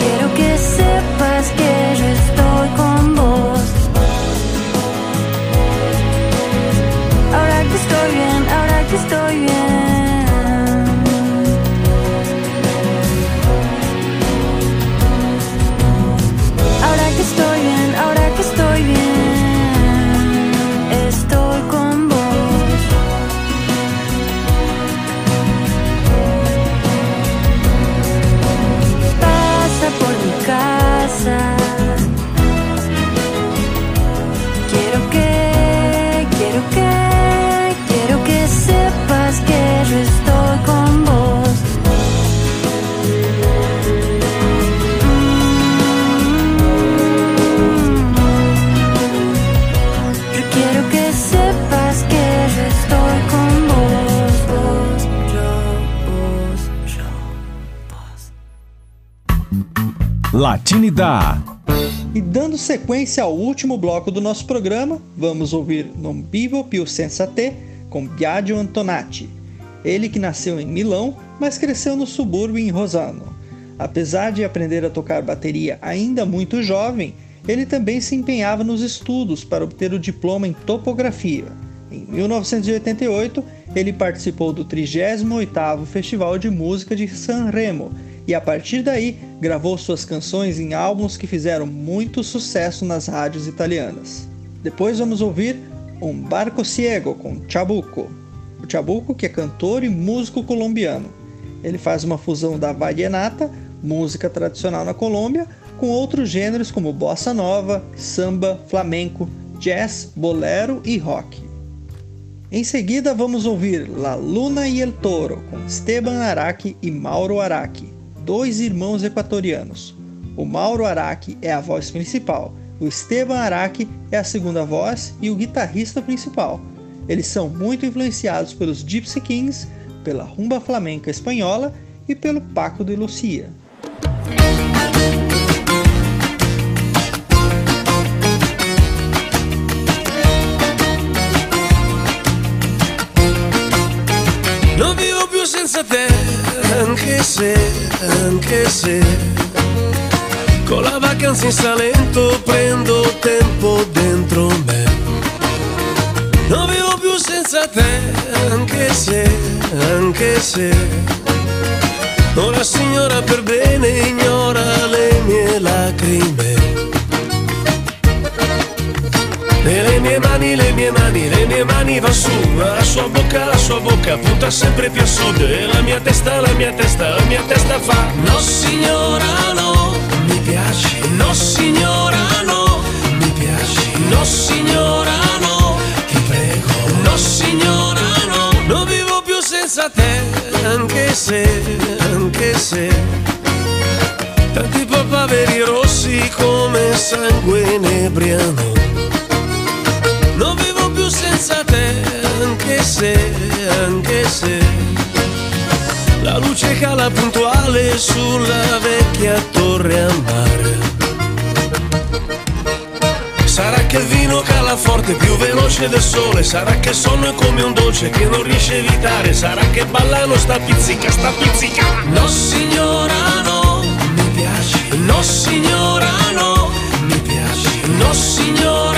Quiero que sepas que yo estoy con vos. Ahora que estoy bien, Latinidad. E dando sequência ao último bloco do nosso programa, vamos ouvir Non vivo più senza te com Biagio Antonati. Ele que nasceu em Milão, mas cresceu no subúrbio em Rosano. Apesar de aprender a tocar bateria ainda muito jovem, ele também se empenhava nos estudos para obter o diploma em topografia. Em 1988, ele participou do 38º Festival de Música de Sanremo e a partir daí gravou suas canções em álbuns que fizeram muito sucesso nas rádios italianas. Depois vamos ouvir Um Barco Ciego com Chabuco. O Chabuco que é cantor e músico colombiano. Ele faz uma fusão da vallenata, música tradicional na Colômbia, com outros gêneros como bossa nova, samba, flamenco, jazz, bolero e rock. Em seguida, vamos ouvir La Luna y el Toro com Esteban Araque e Mauro Araque, dois irmãos equatorianos. O Mauro Araque é a voz principal, o Esteban Araque é a segunda voz e o guitarrista principal. Eles são muito influenciados pelos Gypsy Kings, pela rumba flamenca espanhola e pelo Paco de Lucia. Vivo più senza te, anche se, anche se Con la vacanza in Salento prendo tempo dentro me. Non vivo più senza te, anche se, anche se Una signora per bene ignora le mie lacrime E le mie mani, le mie mani, le mie mani va su. La sua bocca, la sua bocca punta sempre più a sud E la mia testa, la mia testa, la mia testa fa No signora no, mi piaci. No signora no, mi piaci. No signora no, ti prego. No signora no, non vivo più senza te Anche se, anche se. Tanti papaveri rossi come sangue vivo più senza te, anche se, anche se. La luce cala puntuale sulla vecchia torre a mare. Sarà che il vino cala forte, più veloce del sole. Sarà che il sonno è come un dolce che non riesce a evitare. Sarà che ballano sta pizzica, sta pizzica. No signora no, mi piaci. No signora no, mi piaci. No signora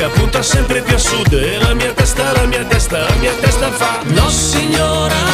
bocca punta sempre più a sud. E la mia testa, la mia testa, la mia testa fa No signora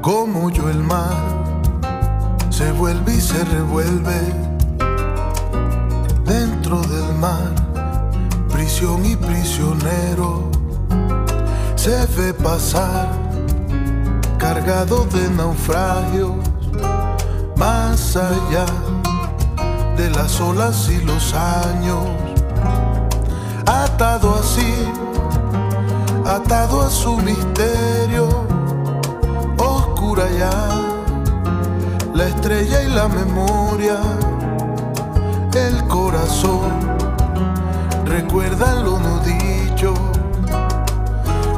Como yo el mar se vuelve y se revuelve dentro del mar, prisión y prisionero se ve pasar cargado de naufragios más allá de las olas y los años. la memoria, el corazón recuerda lo no dicho.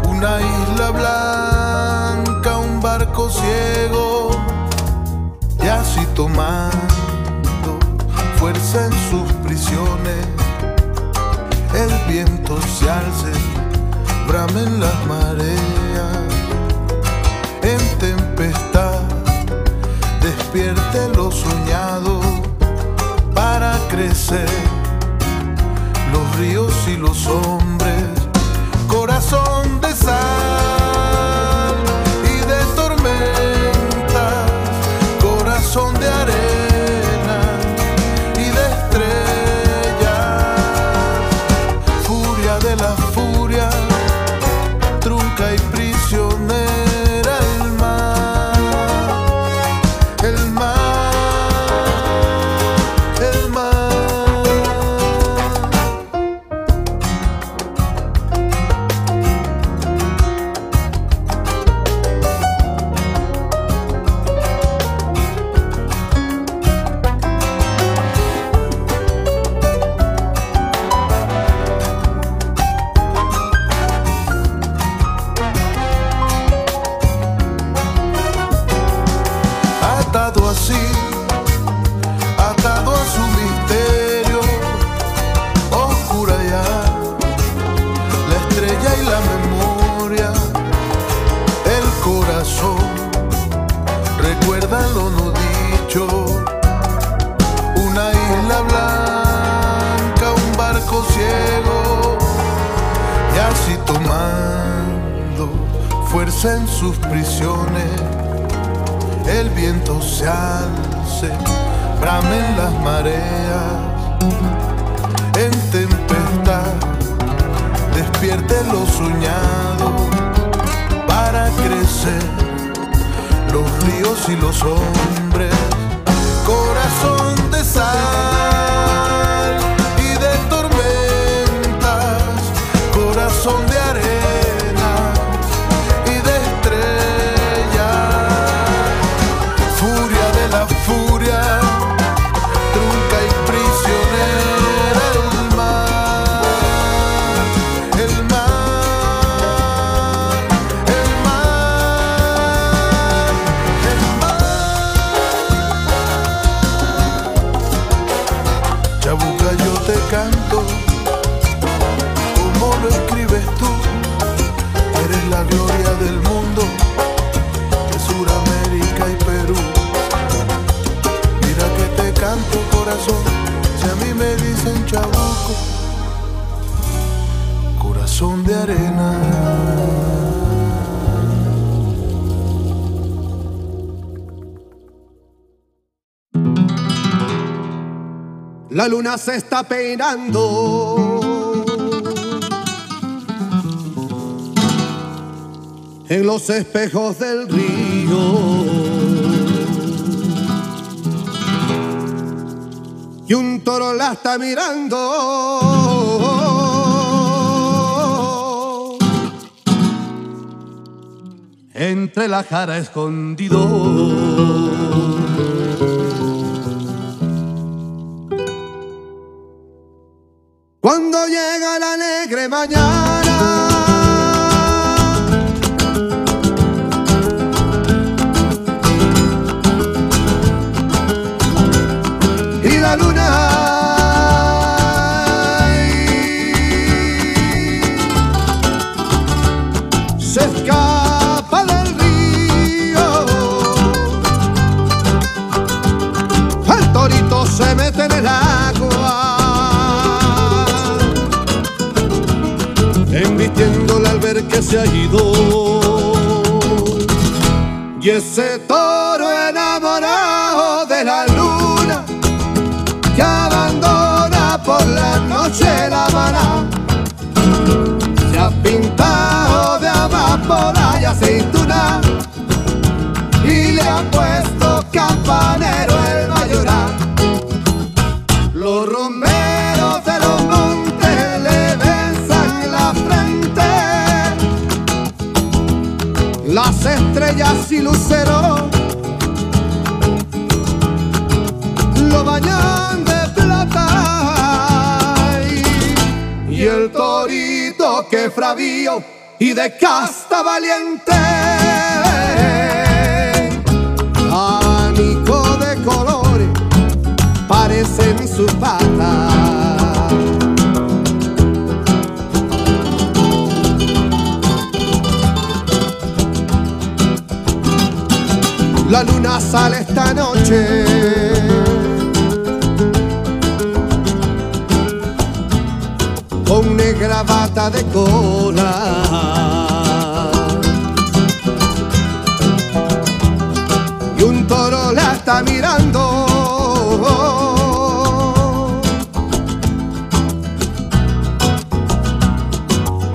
Una isla blanca, un barco ciego, y así tomando fuerza en sus prisiones, el viento se alce, bramen las mareas. y los hombres. se está peinando. En los espejos del río. Y un toro la está mirando. entre la cara escondido. aceituna y le ha puesto campanero el mayorá. Los romeros de los montes le besan la frente, las estrellas y luceros lo bañan de plata y el torito que fravío de casta valiente abanico de colores parecen sus patas La luna sale esta noche. Bata de cola. Y un toro la está mirando.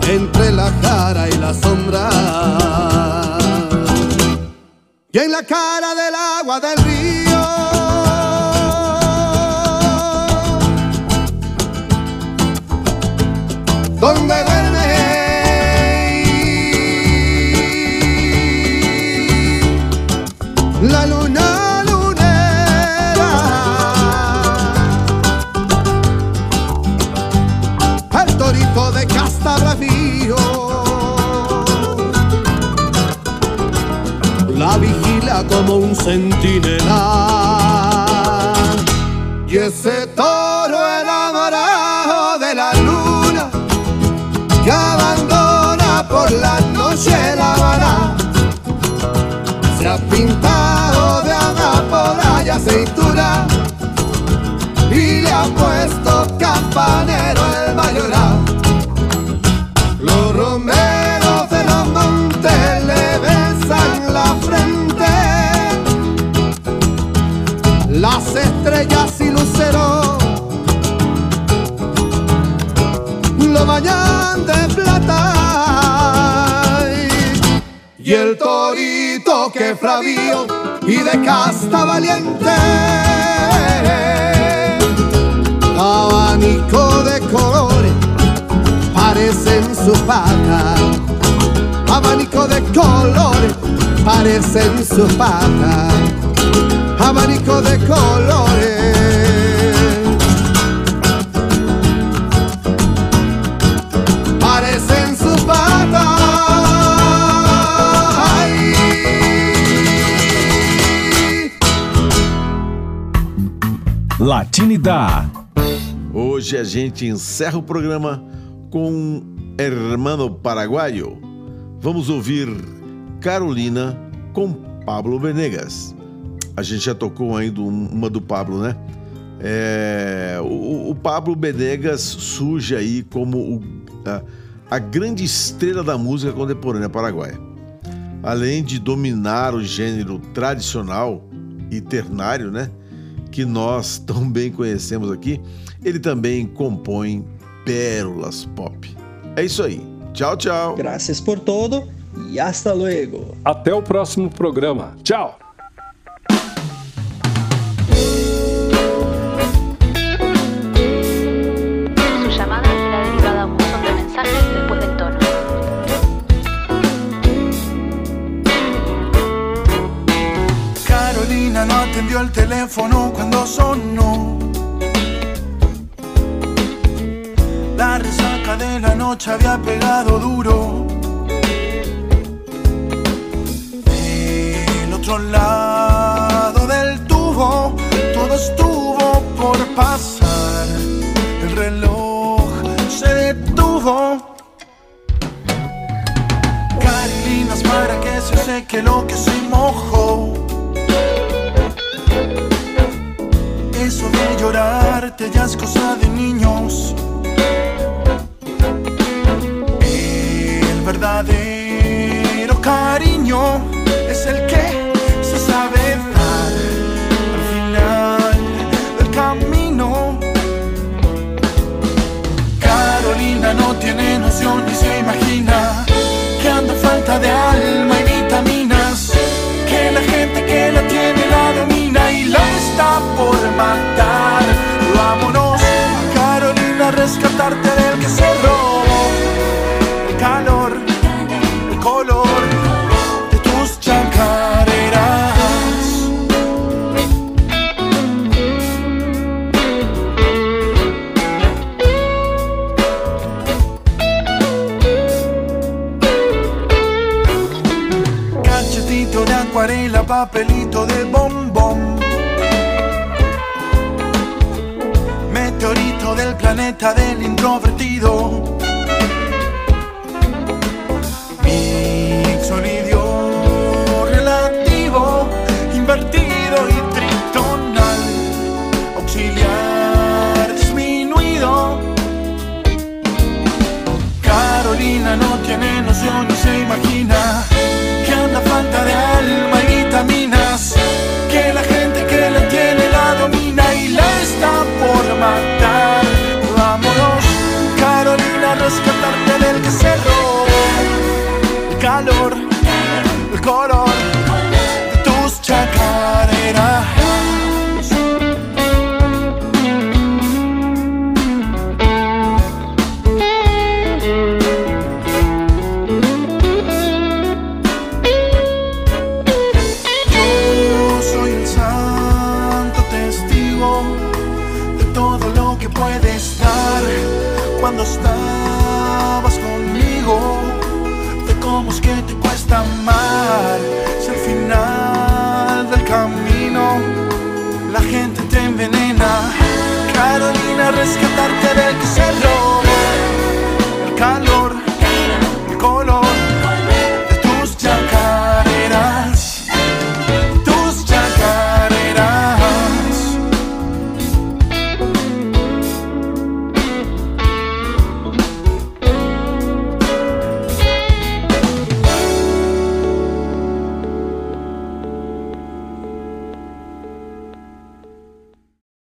Entre la cara y la sombra. Y en la cara del agua del río como un centinela. Y ese toro enamorado de la luna que abandona por la noche la Habana se ha pintado de amapola y aceituna de plata. Y el torito que fravío y de casta valiente. Abanico de colores parecen sus patas. Abanico de colores parecen sus patas. Abanico de colores. Latinidad. Hoje a gente encerra o programa com um hermano paraguaio. Vamos ouvir Carolina com Pablo Benegas. A gente já tocou ainda um- uma do Pablo, né? É, o, o Pablo Benegas surge aí como o- a, a grande estrela da música contemporânea paraguaia. Além de dominar o gênero tradicional e ternário, né? Que nós tão bem conhecemos aqui, ele também compõe pérolas pop. É isso aí. Tchau, tchau. Gracias por todo y hasta luego. Até o próximo programa. Tchau! Su llamada será derivada a un buzón de mensajes Atendió el teléfono cuando sonó. La resaca de la noche había pegado duro. Del otro lado del tubo, todo estuvo por pasar. El reloj se detuvo. Carolinas para que se seque lo que se mojó. Eso de llorarte ya es cosa de niños. El verdadero cariño es el que se sabe dar al final del camino. Carolina no tiene noción ni se imagina que anda falta de alma por matar. Vámonos Carolina a rescatarte del que se robó. El calor, el color de tus chacareras. Cachetito de acuarela, papelito planeta del introvertido.